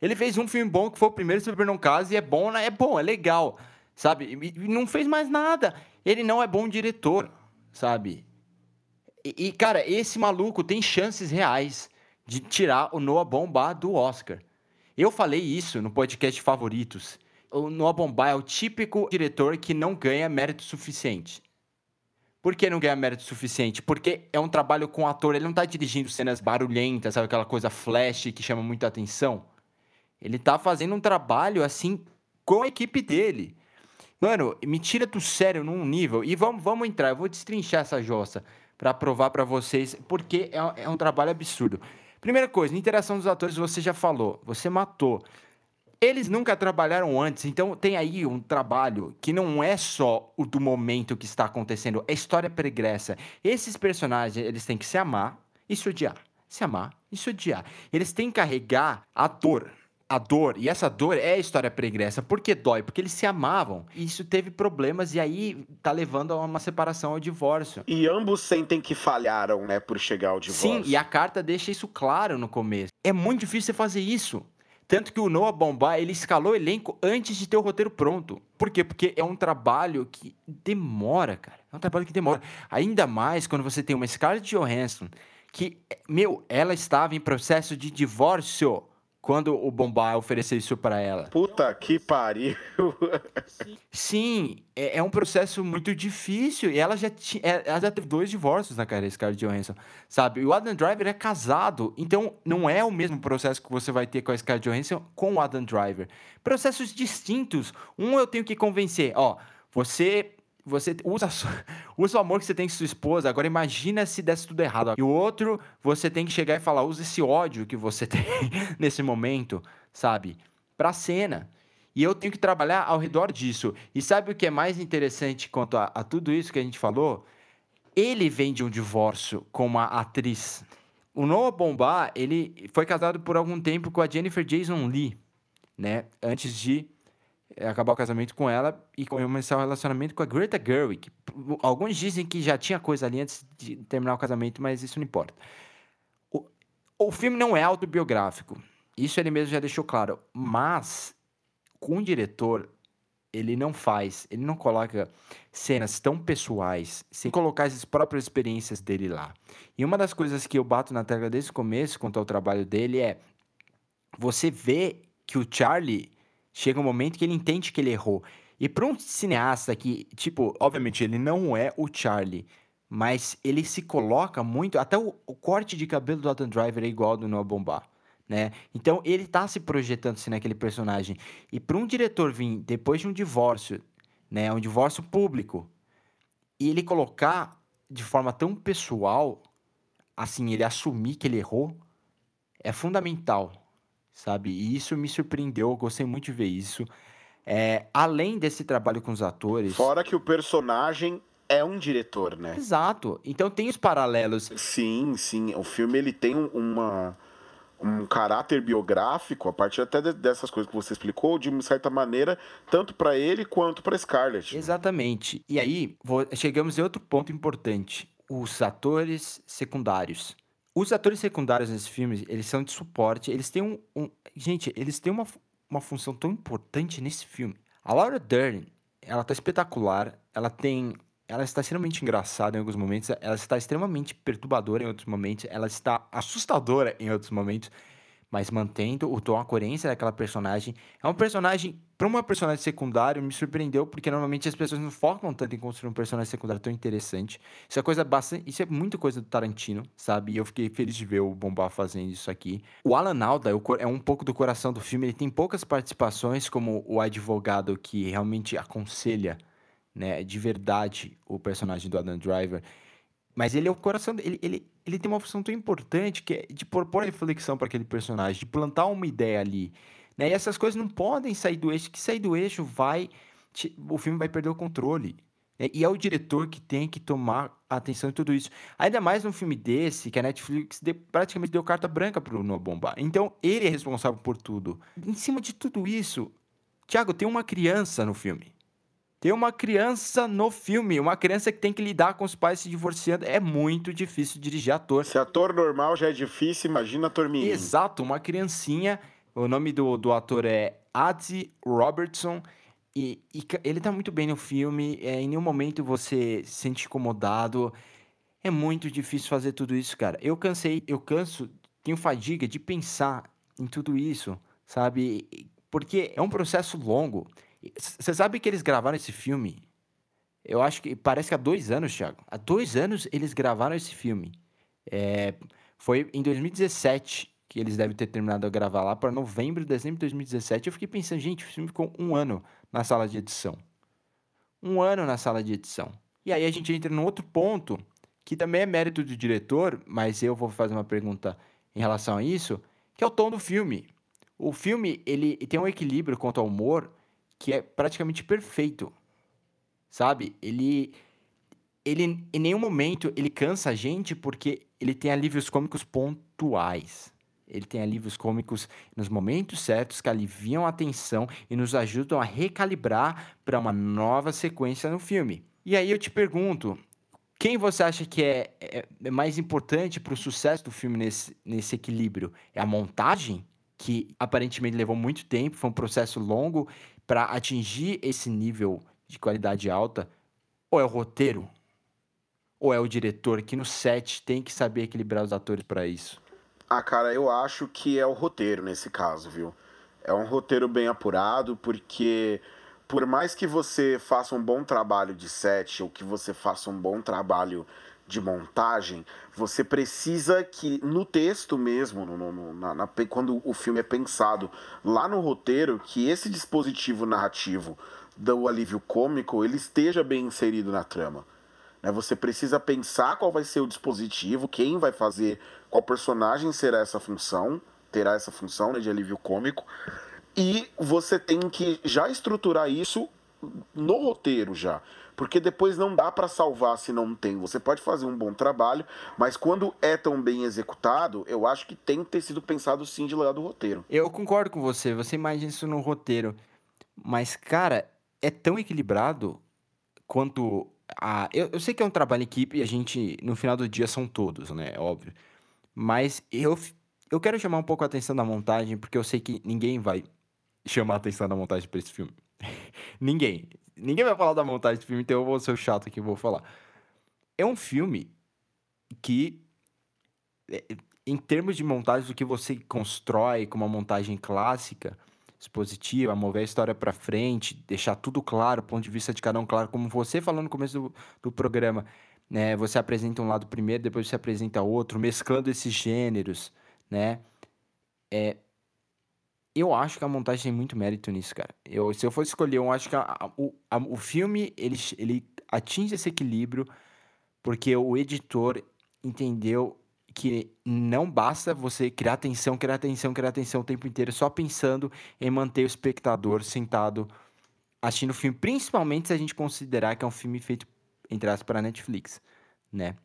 Ele fez um filme bom que foi o primeiro Se Beber Não Case e é bom, né? É bom, é legal sabe? E não fez mais nada. Ele não é bom diretor, sabe? E, e, cara, esse maluco tem chances reais de tirar o Noah Bombá do Oscar. Eu falei isso no podcast Favoritos. O Noah Bombá é o típico diretor que não ganha mérito suficiente. Por que não ganha mérito suficiente? Porque é um trabalho com ator, ele não tá dirigindo cenas barulhentas, sabe? Aquela coisa flash que chama muita atenção. Ele tá fazendo um trabalho, assim, com a equipe dele. Mano, me tira do sério num nível. E vamos, vamos entrar. Eu vou destrinchar essa jossa para provar para vocês porque é, é, um trabalho absurdo. Primeira coisa, interação dos atores, você já falou. Você matou. Eles nunca trabalharam antes, então tem aí um trabalho que não é só o do momento que está acontecendo, é história pregressa. Esses personagens, eles têm que se amar e se odiar. Se amar e se odiar. Eles têm que carregar a dor a dor, e essa dor é a história pregressa. Por que dói? Porque eles se amavam. E isso teve problemas, e aí tá levando a uma separação ao divórcio. E ambos sentem que falharam, né, por chegar ao divórcio. Sim, e a carta deixa isso claro no começo. É muito difícil você fazer isso. Tanto que o Noah Bombay, ele escalou o elenco antes de ter o roteiro pronto. Por quê? Porque é um trabalho que demora, cara. É um trabalho que demora. Ainda mais quando você tem uma Scarlett Johansson que, meu, ela estava em processo de divórcio quando o Bombay ofereceu isso para ela. Puta que pariu. Sim, é, é, um processo muito difícil. E ela já, tinha, é, ela já teve dois divórcios na carreira, Scarlett Johansson, sabe? E o Adam Driver é casado, então não é o mesmo processo que você vai ter com a Scarlett Johansson com o Adam Driver. Processos distintos. Um eu tenho que convencer, ó, você você usa, usa o amor que você tem com sua esposa. Agora imagina se desse tudo errado. E o outro, você tem que chegar e falar, usa esse ódio que você tem nesse momento, sabe? Pra cena. E eu tenho que trabalhar ao redor disso. E sabe o que é mais interessante quanto a, a tudo isso que a gente falou? Ele vem de um divórcio com uma atriz. O Noah Bombá, ele foi casado por algum tempo com a Jennifer Jason Lee, né? Antes de acabar o casamento com ela e começar o relacionamento com a Greta Gerwig. Alguns dizem que já tinha coisa ali antes de terminar o casamento, mas isso não importa. O, o filme não é autobiográfico. Isso ele mesmo já deixou claro. Mas, com o diretor, ele não faz, ele não coloca cenas tão pessoais, sem colocar as próprias experiências dele lá. E uma das coisas que eu bato na tecla desde o começo quanto ao trabalho dele é você vê que o Charlie chega um momento que ele entende que ele errou. E para um cineasta que, tipo, obviamente ele não é o Charlie, mas ele se coloca muito. Até o, o corte de cabelo do Adam Driver é igual ao do Noah Bombar. Né? Então ele tá se projetando assim, naquele personagem. E para um diretor vir depois de um divórcio, né, um divórcio público, e ele colocar de forma tão pessoal, assim, ele assumir que ele errou, é fundamental sabe? E isso me surpreendeu, eu gostei muito de ver isso. É, além desse trabalho com os atores. Fora que o personagem é um diretor, né? Exato. Então tem os paralelos. Sim, sim. O filme ele tem uma um caráter biográfico a partir até dessas coisas que você explicou de uma certa maneira tanto para ele quanto para Scarlett. Exatamente. E aí vou, chegamos em outro ponto importante: os atores secundários. Os atores secundários nesse filme, eles são de suporte, eles têm um... um gente, eles têm uma, uma função tão importante nesse filme. A Laura Dern, ela tá espetacular, ela tem... Ela está extremamente engraçada em alguns momentos, ela está extremamente perturbadora em outros momentos, ela está assustadora em outros momentos mas mantendo o tom, a coerência daquela personagem. É um personagem, para uma personagem secundário, me surpreendeu, porque normalmente as pessoas não focam tanto em construir um personagem secundário tão interessante. Isso é coisa bastante. Isso é muita coisa do Tarantino, sabe? E eu fiquei feliz de ver o Bombar fazendo isso aqui. O Alan Alda é um pouco do coração do filme, ele tem poucas participações, como o advogado que realmente aconselha. Né, de verdade o personagem do Adam Driver. Mas ele é o coração. Ele, ele, ele tem uma função tão importante que é de propor reflexão para aquele personagem, de plantar uma ideia ali. Né? E essas coisas não podem sair do eixo. Que sair do eixo vai. O filme vai perder o controle. Né? E é o diretor que tem que tomar atenção em tudo isso. Ainda mais num filme desse, que a Netflix praticamente deu carta branca para o Noah Bomba. Então, ele é responsável por tudo. Em cima de tudo isso, Tiago, tem uma criança no filme. Tem uma criança no filme, uma criança que tem que lidar com os pais se divorciando. É muito difícil dirigir ator. Se ator normal já é difícil, imagina ator menino. Exato, uma criancinha. O nome do, do ator é Adi Robertson. E, e, ele tá muito bem no filme. É, em nenhum momento você se sente incomodado. É muito difícil fazer tudo isso, cara. Eu cansei, eu canso, tenho fadiga de pensar em tudo isso, sabe? Porque é um processo longo. Você sabe que eles gravaram esse filme? Eu acho que parece que há dois anos, Thiago. Há dois anos eles gravaram esse filme. É, foi em 2017 que eles devem ter terminado a gravar lá para novembro, dezembro de 2017. Eu fiquei pensando, gente, o filme ficou um ano na sala de edição. Um ano na sala de edição. E aí a gente entra num outro ponto, que também é mérito do diretor, mas eu vou fazer uma pergunta em relação a isso, que é o tom do filme. O filme, ele tem um equilíbrio quanto ao humor que é praticamente perfeito. Sabe? Ele ele em nenhum momento ele cansa a gente porque ele tem alívios cômicos pontuais. Ele tem alívios cômicos nos momentos certos que aliviam a tensão e nos ajudam a recalibrar para uma nova sequência no filme. E aí eu te pergunto, quem você acha que é, é, é mais importante para o sucesso do filme nesse, nesse equilíbrio? É a montagem, que aparentemente levou muito tempo, foi um processo longo para atingir esse nível de qualidade alta? Ou é o roteiro? Ou é o diretor que no set tem que saber equilibrar os atores para isso? Ah, cara, eu acho que é o roteiro nesse caso, viu? É um roteiro bem apurado, porque por mais que você faça um bom trabalho de set ou que você faça um bom trabalho de montagem, você precisa que no texto mesmo, no, no, na, na, quando o filme é pensado lá no roteiro, que esse dispositivo narrativo do alívio cômico ele esteja bem inserido na trama. Né? Você precisa pensar qual vai ser o dispositivo, quem vai fazer, qual personagem será essa função, terá essa função né, de alívio cômico, e você tem que já estruturar isso no roteiro já. Porque depois não dá para salvar se não tem. Você pode fazer um bom trabalho, mas quando é tão bem executado, eu acho que tem que ter sido pensado sim de lado do roteiro. Eu concordo com você, você imagina isso no roteiro. Mas, cara, é tão equilibrado quanto a. Eu, eu sei que é um trabalho em equipe e a gente, no final do dia, são todos, né? É óbvio. Mas eu, eu quero chamar um pouco a atenção da montagem, porque eu sei que ninguém vai chamar atenção da montagem para esse filme. Ninguém. Ninguém vai falar da montagem do filme, então eu vou ser chato aqui e vou falar. É um filme que, é, em termos de montagem, do que você constrói com uma montagem clássica, expositiva, mover a história para frente, deixar tudo claro, ponto de vista de cada um claro, como você falou no começo do, do programa, né? Você apresenta um lado primeiro, depois você apresenta outro, mesclando esses gêneros, né? É, eu acho que a montagem tem muito mérito nisso, cara. Eu, se eu fosse escolher, eu acho que a, o, a, o filme ele, ele atinge esse equilíbrio porque o editor entendeu que não basta você criar atenção, criar atenção, criar atenção o tempo inteiro só pensando em manter o espectador sentado assistindo o filme, principalmente se a gente considerar que é um filme feito entre aspas para Netflix, né?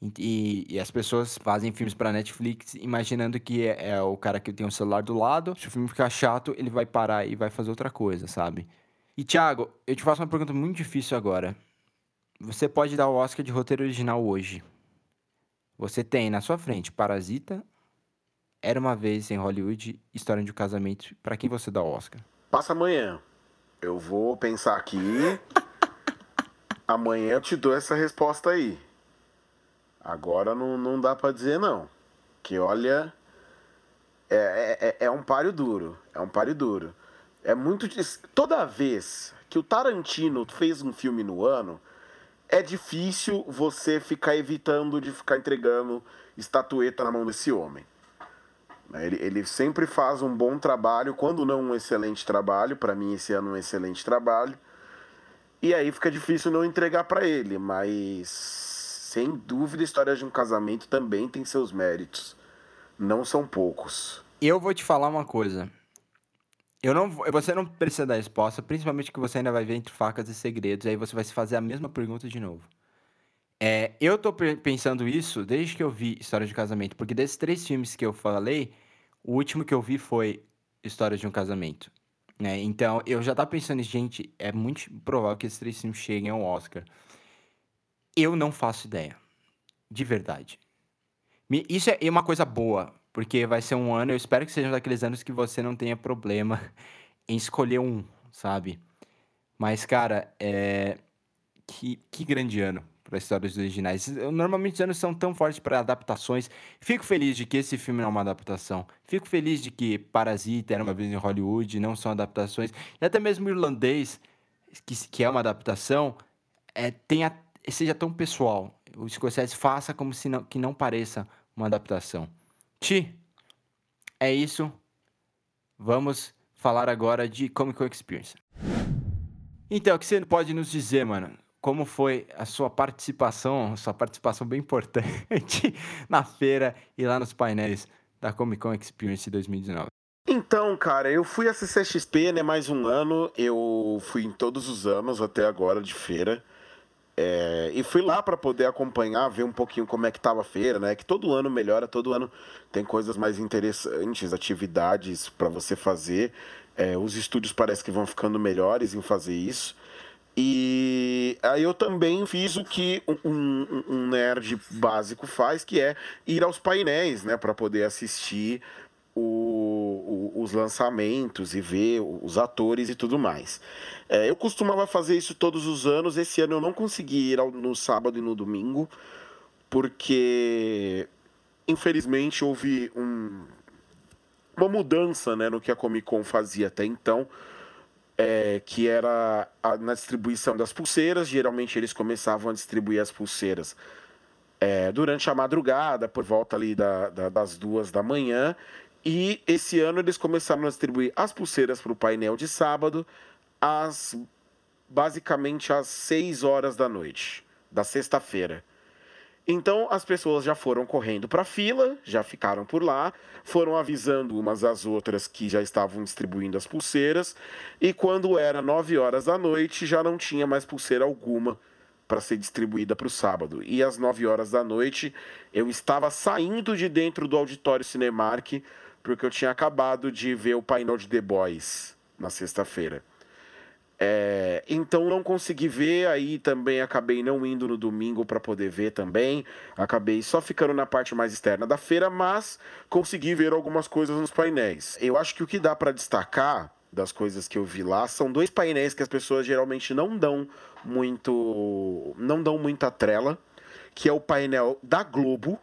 E, e, as pessoas fazem filmes para Netflix imaginando que é, é, o cara que tem um celular do lado. Se o filme ficar chato, ele vai parar e vai fazer outra coisa, sabe? E Thiago, eu te faço uma pergunta muito difícil agora. Você pode dar o Oscar de roteiro original hoje. Você tem na sua frente Parasita, Era uma vez em Hollywood, História de um Casamento. Para quem você dá o Oscar? Passa amanhã. Eu vou pensar aqui. amanhã eu te dou essa resposta aí. Agora não, não dá para dizer não. Que olha, é, é, é um páreo duro. É um páreo duro. É muito. Toda vez que o Tarantino fez um filme no ano, é difícil você ficar evitando de ficar entregando estatueta na mão desse homem. Ele, ele sempre faz um bom trabalho, quando não um excelente trabalho. Para mim, esse ano, é um excelente trabalho. E aí fica difícil não entregar para ele, mas sem dúvida, a história de um casamento também tem seus méritos. Não são poucos. Eu vou te falar uma coisa. Eu não, você não precisa dar resposta, principalmente que você ainda vai ver entre facas e segredos, aí você vai se fazer a mesma pergunta de novo. É, eu tô pensando isso desde que eu vi História de Casamento, porque desses três filmes que eu falei, o último que eu vi foi História de um Casamento. Né? Então, eu já tava pensando, gente, é muito provável que esses três filmes cheguem ao Oscar. Eu não faço ideia. De verdade. Isso é uma coisa boa, porque vai ser um ano, eu espero que seja um daqueles anos que você não tenha problema em escolher um, sabe? Mas, cara, é. Que, que grande ano para histórias originais. Normalmente os anos são tão fortes para adaptações. Fico feliz de que esse filme não é uma adaptação. Fico feliz de que Parasita era uma vez em Hollywood, não são adaptações. E até mesmo Irlandês, que, que é uma adaptação, é, tem a seja tão pessoal. O Scorsese faça como se não, que não pareça uma adaptação. Ti, é isso. Vamos falar agora de Comic Con Experience. Então, o que você pode nos dizer, mano? Como foi a sua participação, sua participação bem importante na feira e lá nos painéis da Comic Con Experience 2019? Então, cara, eu fui a CCXP, né, mais um ano. Eu fui em todos os anos até agora de feira. É, e fui lá para poder acompanhar, ver um pouquinho como é que tava a feira, né? Que todo ano melhora, todo ano tem coisas mais interessantes, atividades para você fazer. É, os estúdios parece que vão ficando melhores em fazer isso. E aí eu também fiz o que um, um nerd básico faz, que é ir aos painéis, né, para poder assistir o, o, os lançamentos e ver os atores e tudo mais. É, eu costumava fazer isso todos os anos. Esse ano eu não consegui ir ao, no sábado e no domingo, porque infelizmente houve um, uma mudança né, no que a Comic Con fazia até então. É, que era a, na distribuição das pulseiras. Geralmente eles começavam a distribuir as pulseiras é, durante a madrugada, por volta ali da, da, das duas da manhã, e esse ano eles começaram a distribuir as pulseiras para o painel de sábado, às basicamente às 6 horas da noite, da sexta-feira. Então as pessoas já foram correndo para a fila, já ficaram por lá, foram avisando umas às outras que já estavam distribuindo as pulseiras, e quando era 9 horas da noite já não tinha mais pulseira alguma para ser distribuída para o sábado. E às 9 horas da noite eu estava saindo de dentro do auditório Cinemark porque eu tinha acabado de ver o painel de The Boys na sexta-feira. É, então não consegui ver, aí também acabei não indo no domingo para poder ver também. Acabei só ficando na parte mais externa da feira, mas consegui ver algumas coisas nos painéis. Eu acho que o que dá para destacar das coisas que eu vi lá são dois painéis que as pessoas geralmente não dão muito não dão muita trela, que é o painel da Globo,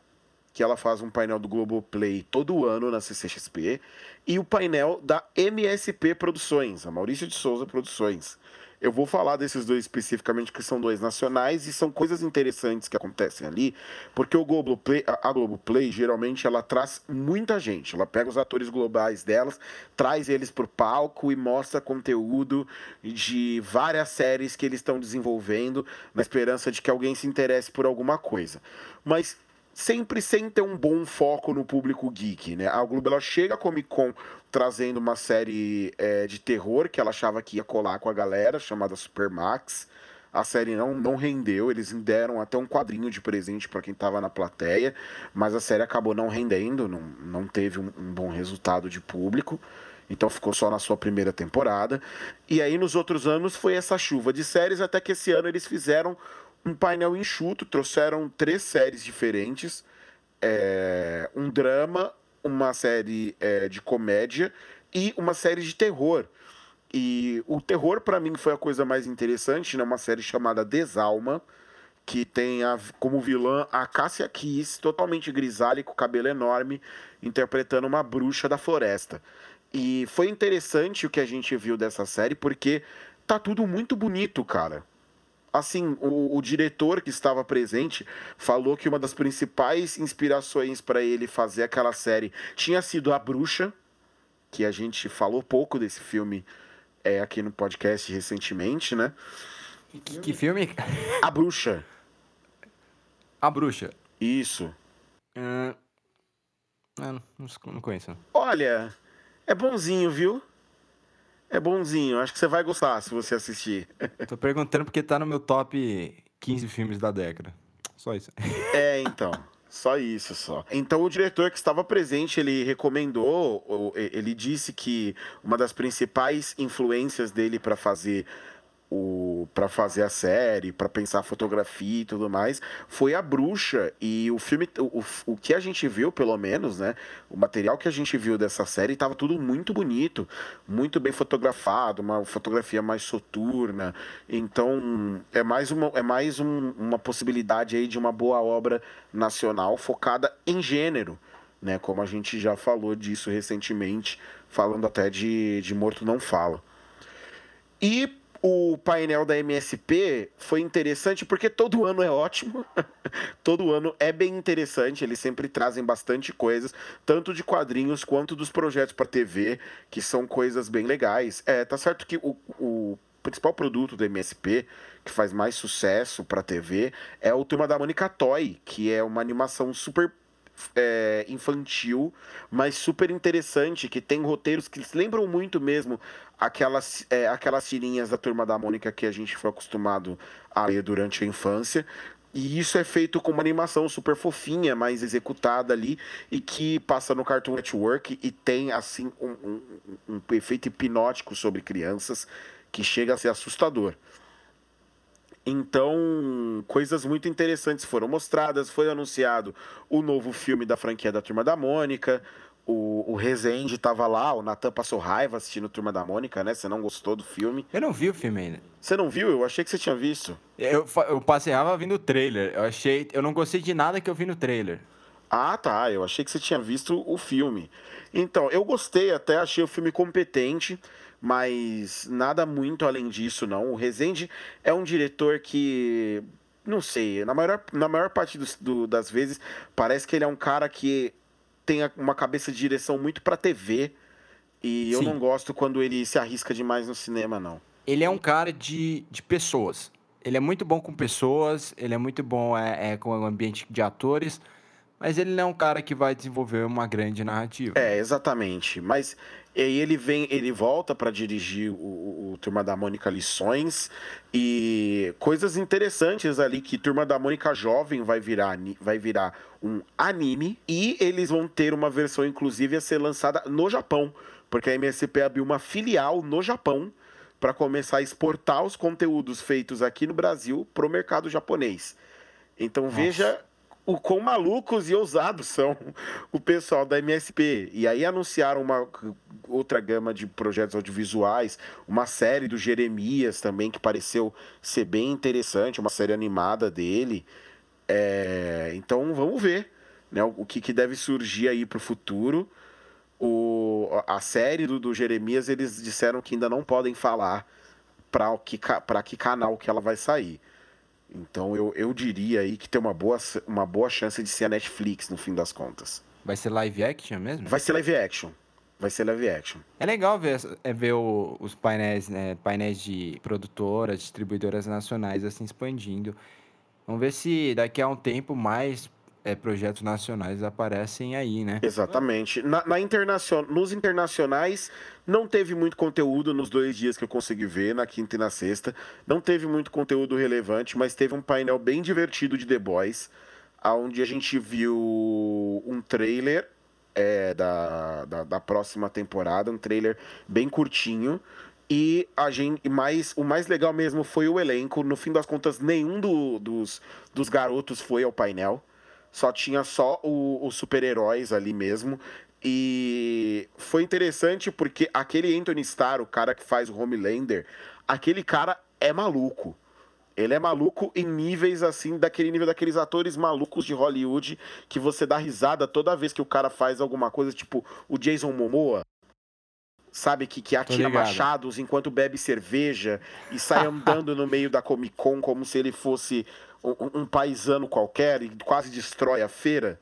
que ela faz um painel do Globoplay todo ano na CCXP, e o painel da MSP Produções, a Maurício de Souza Produções. Eu vou falar desses dois especificamente, que são dois nacionais, e são coisas interessantes que acontecem ali, porque o Globoplay, a Globoplay, geralmente, ela traz muita gente. Ela pega os atores globais delas, traz eles para o palco e mostra conteúdo de várias séries que eles estão desenvolvendo, na esperança de que alguém se interesse por alguma coisa. Mas sempre sem ter um bom foco no público geek, né? A Globo ela chega a Comic Con trazendo uma série é, de terror que ela achava que ia colar com a galera, chamada Supermax. A série não, não rendeu, eles deram até um quadrinho de presente para quem estava na plateia, mas a série acabou não rendendo, não, não teve um, um bom resultado de público então ficou só na sua primeira temporada. E aí nos outros anos foi essa chuva de séries, até que esse ano eles fizeram um painel enxuto, trouxeram três séries diferentes, é, um drama, uma série é, de comédia e uma série de terror. E o terror para mim foi a coisa mais interessante, né? Uma série chamada Desalma, que tem a, como vilã a Cássia Kiss, totalmente grisalha, com cabelo enorme, interpretando uma bruxa da floresta. E foi interessante o que a gente viu dessa série, porque tá tudo muito bonito, cara assim, o, o, diretor que estava presente falou que uma das principais inspirações para ele fazer aquela série tinha sido A Bruxa, que a gente falou pouco desse filme é, aqui no podcast recentemente, né? Que, que filme? A Bruxa. A Bruxa. Isso. Uh, não, não conheço. Olha, é bonzinho, viu? É bonzinho, acho que você vai gostar se você assistir. Tô perguntando porque tá no meu top 15 filmes da década. Só isso. É, então. Só isso, só. Então o diretor que estava presente, ele recomendou, ele disse que uma das principais influências dele para fazer o para fazer a série, para pensar a fotografia e tudo mais, foi a bruxa e o filme o, o que a gente viu, pelo menos, né, o material que a gente viu dessa série estava tudo muito bonito, muito bem fotografado, uma fotografia mais soturna. Então, é mais uma é mais um, uma possibilidade aí de uma boa obra nacional focada em gênero. Né, como a gente já falou disso recentemente, falando até de, de Morto Não Fala. E o painel da MSP foi interessante porque todo ano é ótimo, todo ano é bem interessante, eles sempre trazem bastante coisas, tanto de quadrinhos quanto dos projetos para TV, que são coisas bem legais. É, tá certo que o, o principal produto do MSP, que faz mais sucesso para TV, é o tema da Mônica Toy, que é uma animação super é, infantil, mas super interessante, que tem roteiros que lembram muito mesmo aquelas, é, aquelas tirinhas da Turma da Mônica que a gente foi acostumado a ler durante a infância. E isso é feito com uma animação super fofinha, mais executada ali, e que passa no Cartoon Network e tem, assim, um, um, um efeito hipnótico sobre crianças que chega a ser assustador. Então, coisas muito interessantes foram mostradas. Foi anunciado o novo filme da franquia da Turma da Mônica. O, o Rezende estava lá, o Natan passou raiva assistindo Turma da Mônica, né? Você não gostou do filme. Eu não vi o filme ainda. Você não viu? Eu achei que você tinha visto. Eu, eu passei raiva vindo o trailer. Eu achei. Eu não gostei de nada que eu vi no trailer. Ah, tá. Eu achei que você tinha visto o filme. Então, eu gostei até, achei o filme competente mas nada muito além disso, não. O Rezende é um diretor que, não sei, na maior, na maior parte do, do, das vezes, parece que ele é um cara que tem uma cabeça de direção muito para TV. E Sim. eu não gosto quando ele se arrisca demais no cinema, não. Ele é um cara de, de pessoas. Ele é muito bom com pessoas, ele é muito bom é, é com o ambiente de atores, mas ele não é um cara que vai desenvolver uma grande narrativa. É, exatamente. Mas aí ele vem, ele volta para dirigir o, o, Turma da Mônica Lições e coisas interessantes ali que Turma da Mônica Jovem vai virar, vai virar um anime e eles vão ter uma versão inclusive a ser lançada no Japão, porque a MSP abriu uma filial no Japão para começar a exportar os conteúdos feitos aqui no Brasil para o mercado japonês. Então Nossa. veja o quão malucos e ousados são o pessoal da MSP. E aí anunciaram uma outra gama de projetos audiovisuais, uma série do Jeremias também, que pareceu ser bem interessante, uma série animada dele. É, então vamos ver né, o que, que deve surgir aí para o futuro. A série do, do Jeremias, eles disseram que ainda não podem falar para que, que canal que ela vai sair. Então eu, eu diria aí que tem uma boa, uma boa chance de ser a Netflix no fim das contas. Vai ser live action mesmo? Vai ser live action. Vai ser live action. É legal ver, é ver o, os painéis, né, painéis de produtoras, distribuidoras nacionais assim expandindo. Vamos ver se daqui a um tempo mais é, projetos nacionais aparecem aí, né? Exatamente. Na, na internacion... Nos internacionais, não teve muito conteúdo nos dois dias que eu consegui ver, na quinta e na sexta. Não teve muito conteúdo relevante, mas teve um painel bem divertido de The Boys, onde a gente viu um trailer é, da, da, da próxima temporada, um trailer bem curtinho. E a gente, mais, o mais legal mesmo foi o elenco. No fim das contas, nenhum do, dos, dos garotos foi ao painel só tinha só os super-heróis ali mesmo. E foi interessante porque aquele Anthony Starr, o cara que faz o Homelander, aquele cara é maluco. Ele é maluco em níveis assim, daquele nível daqueles atores malucos de Hollywood que você dá risada toda vez que o cara faz alguma coisa, tipo o Jason Momoa. Sabe, que, que atira machados enquanto bebe cerveja e sai andando no meio da Comic Con como se ele fosse um, um paisano qualquer e quase destrói a feira.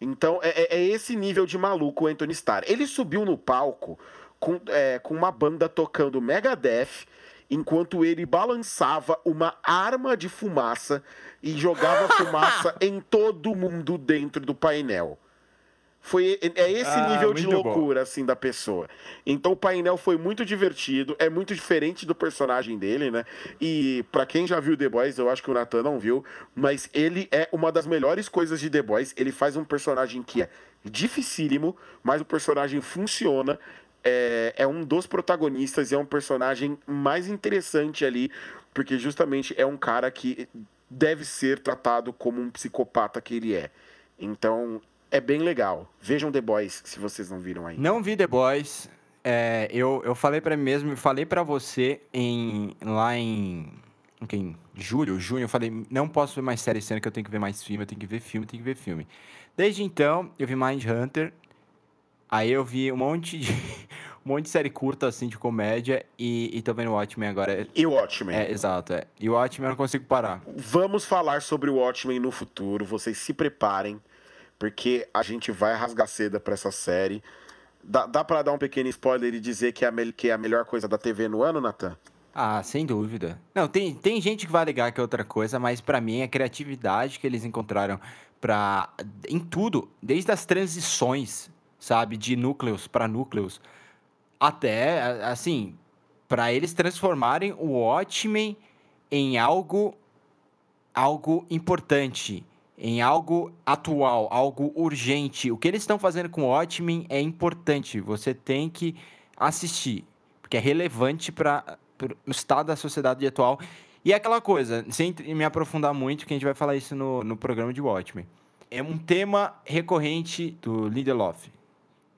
Então é, é, é esse nível de maluco o Anthony Starr. Ele subiu no palco com, é, com uma banda tocando Megadeth enquanto ele balançava uma arma de fumaça e jogava fumaça em todo mundo dentro do painel. Foi, é, é esse ah, nível de loucura, bom. assim, da pessoa. Então o painel foi muito divertido, é muito diferente do personagem dele, né? E para quem já viu The Boys, eu acho que o Nathan não viu, mas ele é uma das melhores coisas de The Boys. Ele faz um personagem que é dificílimo, mas o personagem funciona. É, é um dos protagonistas e é um personagem mais interessante ali, porque justamente é um cara que deve ser tratado como um psicopata que ele é. Então, é bem legal. Vejam The Boys, se vocês não viram ainda. Não vi The Boys. É, eu, eu falei para mim mesmo, falei para você em, lá em, em julho, junho, eu falei, não posso ver mais série ano que eu tenho que ver mais filme, eu tenho que ver filme, eu tenho que ver filme. Desde então, eu vi Mind Hunter, aí eu vi um monte de, um monte de série curta, assim, de comédia, e, e tô vendo o Watchmen agora. E o Watchmen. É, exato, é. E o Watchmen eu não consigo parar. Vamos falar sobre o Watchmen no futuro, vocês se preparem porque a gente vai rasgar seda para essa série. Dá, dá para dar um pequeno spoiler e dizer que é, a, que é a melhor coisa da TV no ano, Natan? Ah, sem dúvida. Não, tem, tem gente que vai ligar que é outra coisa, mas para mim é a criatividade que eles encontraram para em tudo, desde as transições, sabe, de núcleos para núcleos, até assim, para eles transformarem o Watchmen em algo algo importante, em algo atual, algo urgente. O que eles estão fazendo com o Watchmen é importante. Você tem que assistir, porque é relevante para o estado da sociedade atual. E é aquela coisa, sem me aprofundar muito, que a gente vai falar isso no, no programa de Watchmen. É um tema recorrente do Lindelof.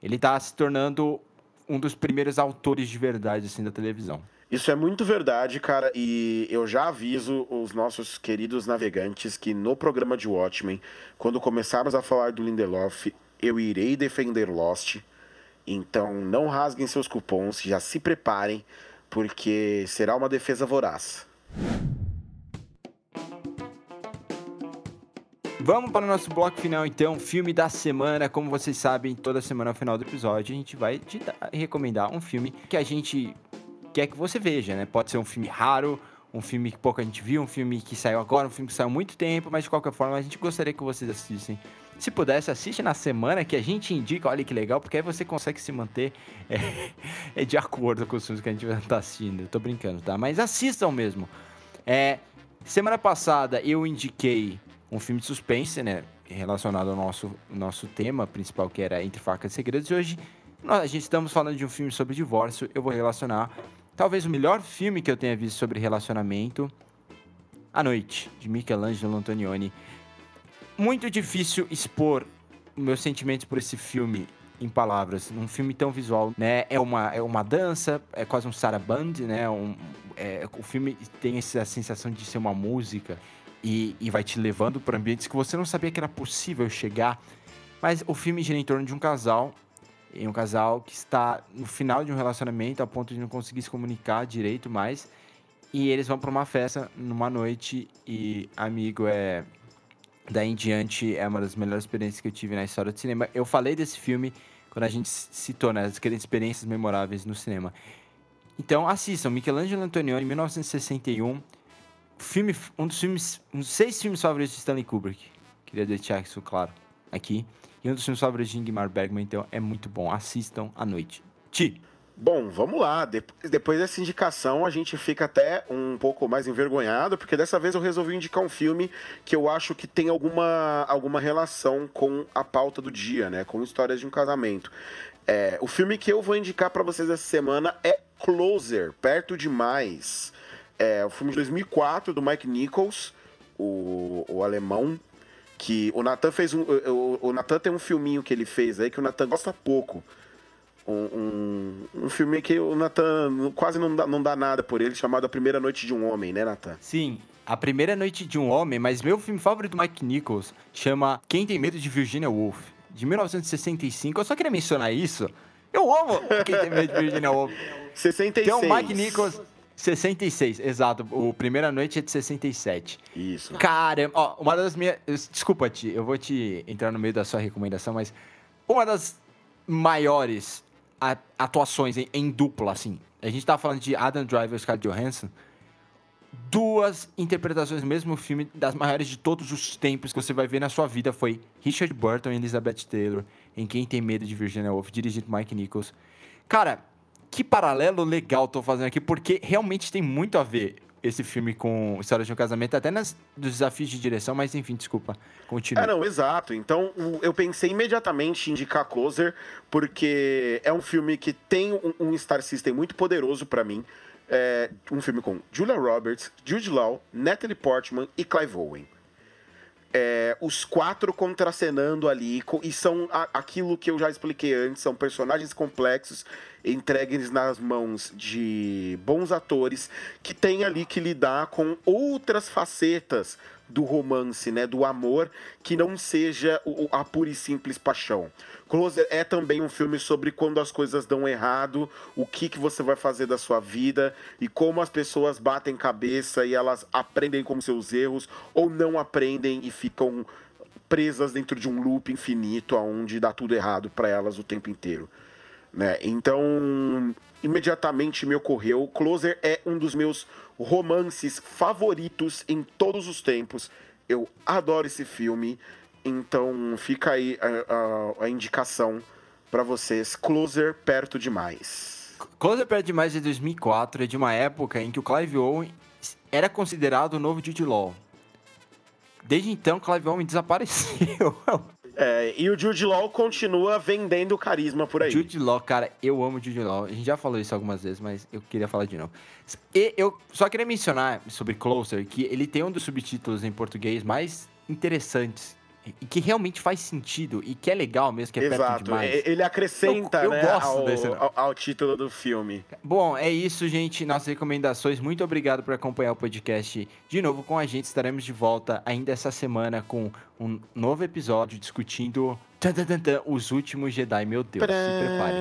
Ele está se tornando um dos primeiros autores de verdade assim da televisão. Isso é muito verdade, cara, e eu já aviso os nossos queridos navegantes que no programa de Watchmen, quando começarmos a falar do Lindelof, eu irei defender Lost. Então não rasguem seus cupons, já se preparem, porque será uma defesa voraz. Vamos para o nosso bloco final, então. Filme da semana. Como vocês sabem, toda semana, no final do episódio, a gente vai te dar, recomendar um filme que a gente quer que você veja, né? Pode ser um filme raro, um filme que pouca gente viu, um filme que saiu agora, um filme que saiu há muito tempo, mas de qualquer forma, a gente gostaria que vocês assistissem. Se pudesse, assiste na semana que a gente indica, olha que legal, porque aí você consegue se manter é, é de acordo com os filmes que a gente vai estar assistindo. Eu tô brincando, tá? Mas assistam mesmo. É, semana passada eu indiquei um filme de suspense, né? Relacionado ao nosso, nosso tema principal, que era Entre Facas e Segredos. E hoje nós, a gente estamos falando de um filme sobre divórcio. Eu vou relacionar talvez o melhor filme que eu tenha visto sobre relacionamento, A Noite, de Michelangelo Antonioni. Muito difícil expor meus sentimentos por esse filme em palavras, num filme tão visual, né? É uma, é uma dança, é quase um saraband, né? Um, é, o filme tem essa sensação de ser uma música e, e vai te levando para ambientes que você não sabia que era possível chegar. Mas o filme gira em torno de um casal, em um casal que está no final de um relacionamento a ponto de não conseguir se comunicar direito mais. E eles vão para uma festa numa noite e amigo é daí em diante é uma das melhores experiências que eu tive na história do cinema. Eu falei desse filme quando a gente citou né, as experiências memoráveis no cinema. Então assistam Michelangelo Antonioni, 1961 filme, um dos filmes, um dos seis filmes favoritos de Stanley Kubrick. Queria deixar isso claro aqui. E um dos filmes favoritos de Ingmar Bergman, então é muito bom. Assistam à noite. Ti. Bom, vamos lá. Depois dessa indicação, a gente fica até um pouco mais envergonhado, porque dessa vez eu resolvi indicar um filme que eu acho que tem alguma, alguma relação com a pauta do dia, né? Com histórias de um casamento. É, o filme que eu vou indicar para vocês essa semana é Closer, Perto Demais. É o filme de 2004 do Mike Nichols, o, o alemão, que o Nathan fez um. O, o Nathan tem um filminho que ele fez aí que o Nathan gosta pouco. Um, um, um filme que o Nathan quase não dá, não dá nada por ele, chamado A Primeira Noite de um Homem, né, Nathan? Sim, A Primeira Noite de um Homem, mas meu filme favorito do Mike Nichols chama Quem Tem Medo de Virginia Woolf, de 1965. Eu só queria mencionar isso. Eu amo Quem Tem Medo de Virginia Woolf. 66. Tem o Mike Nichols. 66, exato. O Primeira Noite é de 67. Isso. Caramba, ó, uma das minhas. Desculpa, Ti, eu vou te entrar no meio da sua recomendação, mas uma das maiores atuações em, em dupla, assim. A gente tava falando de Adam Driver e Scarlett Johansson. Duas interpretações do mesmo filme, das maiores de todos os tempos que você vai ver na sua vida, foi Richard Burton e Elizabeth Taylor, em Quem Tem Medo de Virginia Woolf, dirigido por Mike Nichols. Cara, que paralelo legal tô fazendo aqui, porque realmente tem muito a ver esse filme com História de um Casamento, até nas, dos desafios de direção, mas enfim, desculpa, continua. É, não, exato. Então, eu pensei imediatamente em indicar Closer, porque é um filme que tem um, um Star System muito poderoso para mim. É um filme com Julia Roberts, Jude Law, Natalie Portman e Clive Owen é, os quatro contracenando ali, e são a, aquilo que eu já expliquei antes, são personagens complexos entregues nas mãos de bons atores que têm ali que lidar com outras facetas do romance, né, do amor, que não seja a pura e simples paixão. Closer é também um filme sobre quando as coisas dão errado, o que, que você vai fazer da sua vida e como as pessoas batem cabeça e elas aprendem com seus erros ou não aprendem e ficam presas dentro de um loop infinito onde dá tudo errado para elas o tempo inteiro. Né? Então, imediatamente me ocorreu, Closer é um dos meus romances favoritos em todos os tempos. Eu adoro esse filme Então fica aí a, a, a indicação para vocês. Closer perto demais. Closer perto demais é 2004, é de uma época em que o Clive Owen era considerado o novo Jude Law. Desde então, Clive Owen desapareceu. É, e o Jude Law continua vendendo carisma por aí. Jude Law, cara, eu amo Jude Law. A gente já falou isso algumas vezes, mas eu queria falar de novo. E eu só queria mencionar sobre Closer que ele tem um dos subtítulos em português mais interessantes e que realmente faz sentido e que é legal mesmo, que é Exato. perto demais. Ele acrescenta Eu- eu né, gosto ao, desse- ao, ao título do filme. Bom, é isso, gente. Nossas recomendações. Muito obrigado por acompanhar o podcast de novo com a gente. Estaremos de volta ainda essa semana com um novo episódio discutindo tan, tan, tan, tan, os últimos Jedi. Meu Deus, se prepare.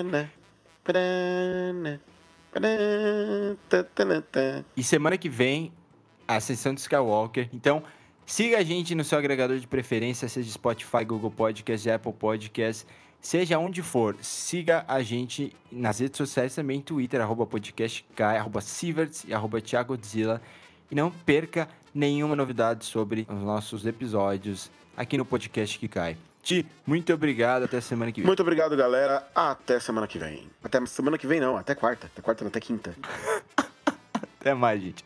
Prana, prana, prana. E semana que vem, a sessão de Skywalker. Então, siga a gente no seu agregador de preferência, seja Spotify, Google Podcast, Apple Podcast, seja onde for. Siga a gente nas redes sociais também, Twitter, arroba podcastk, arroba Sieverts e arroba Thiagodzilla. E não perca nenhuma novidade sobre os nossos episódios aqui no podcast que cai. Ti, muito obrigado. Até semana que vem. Muito obrigado, galera. Até semana que vem. Até semana que vem, não. Até quarta. Até quarta, não. Até quinta. Até mais, gente.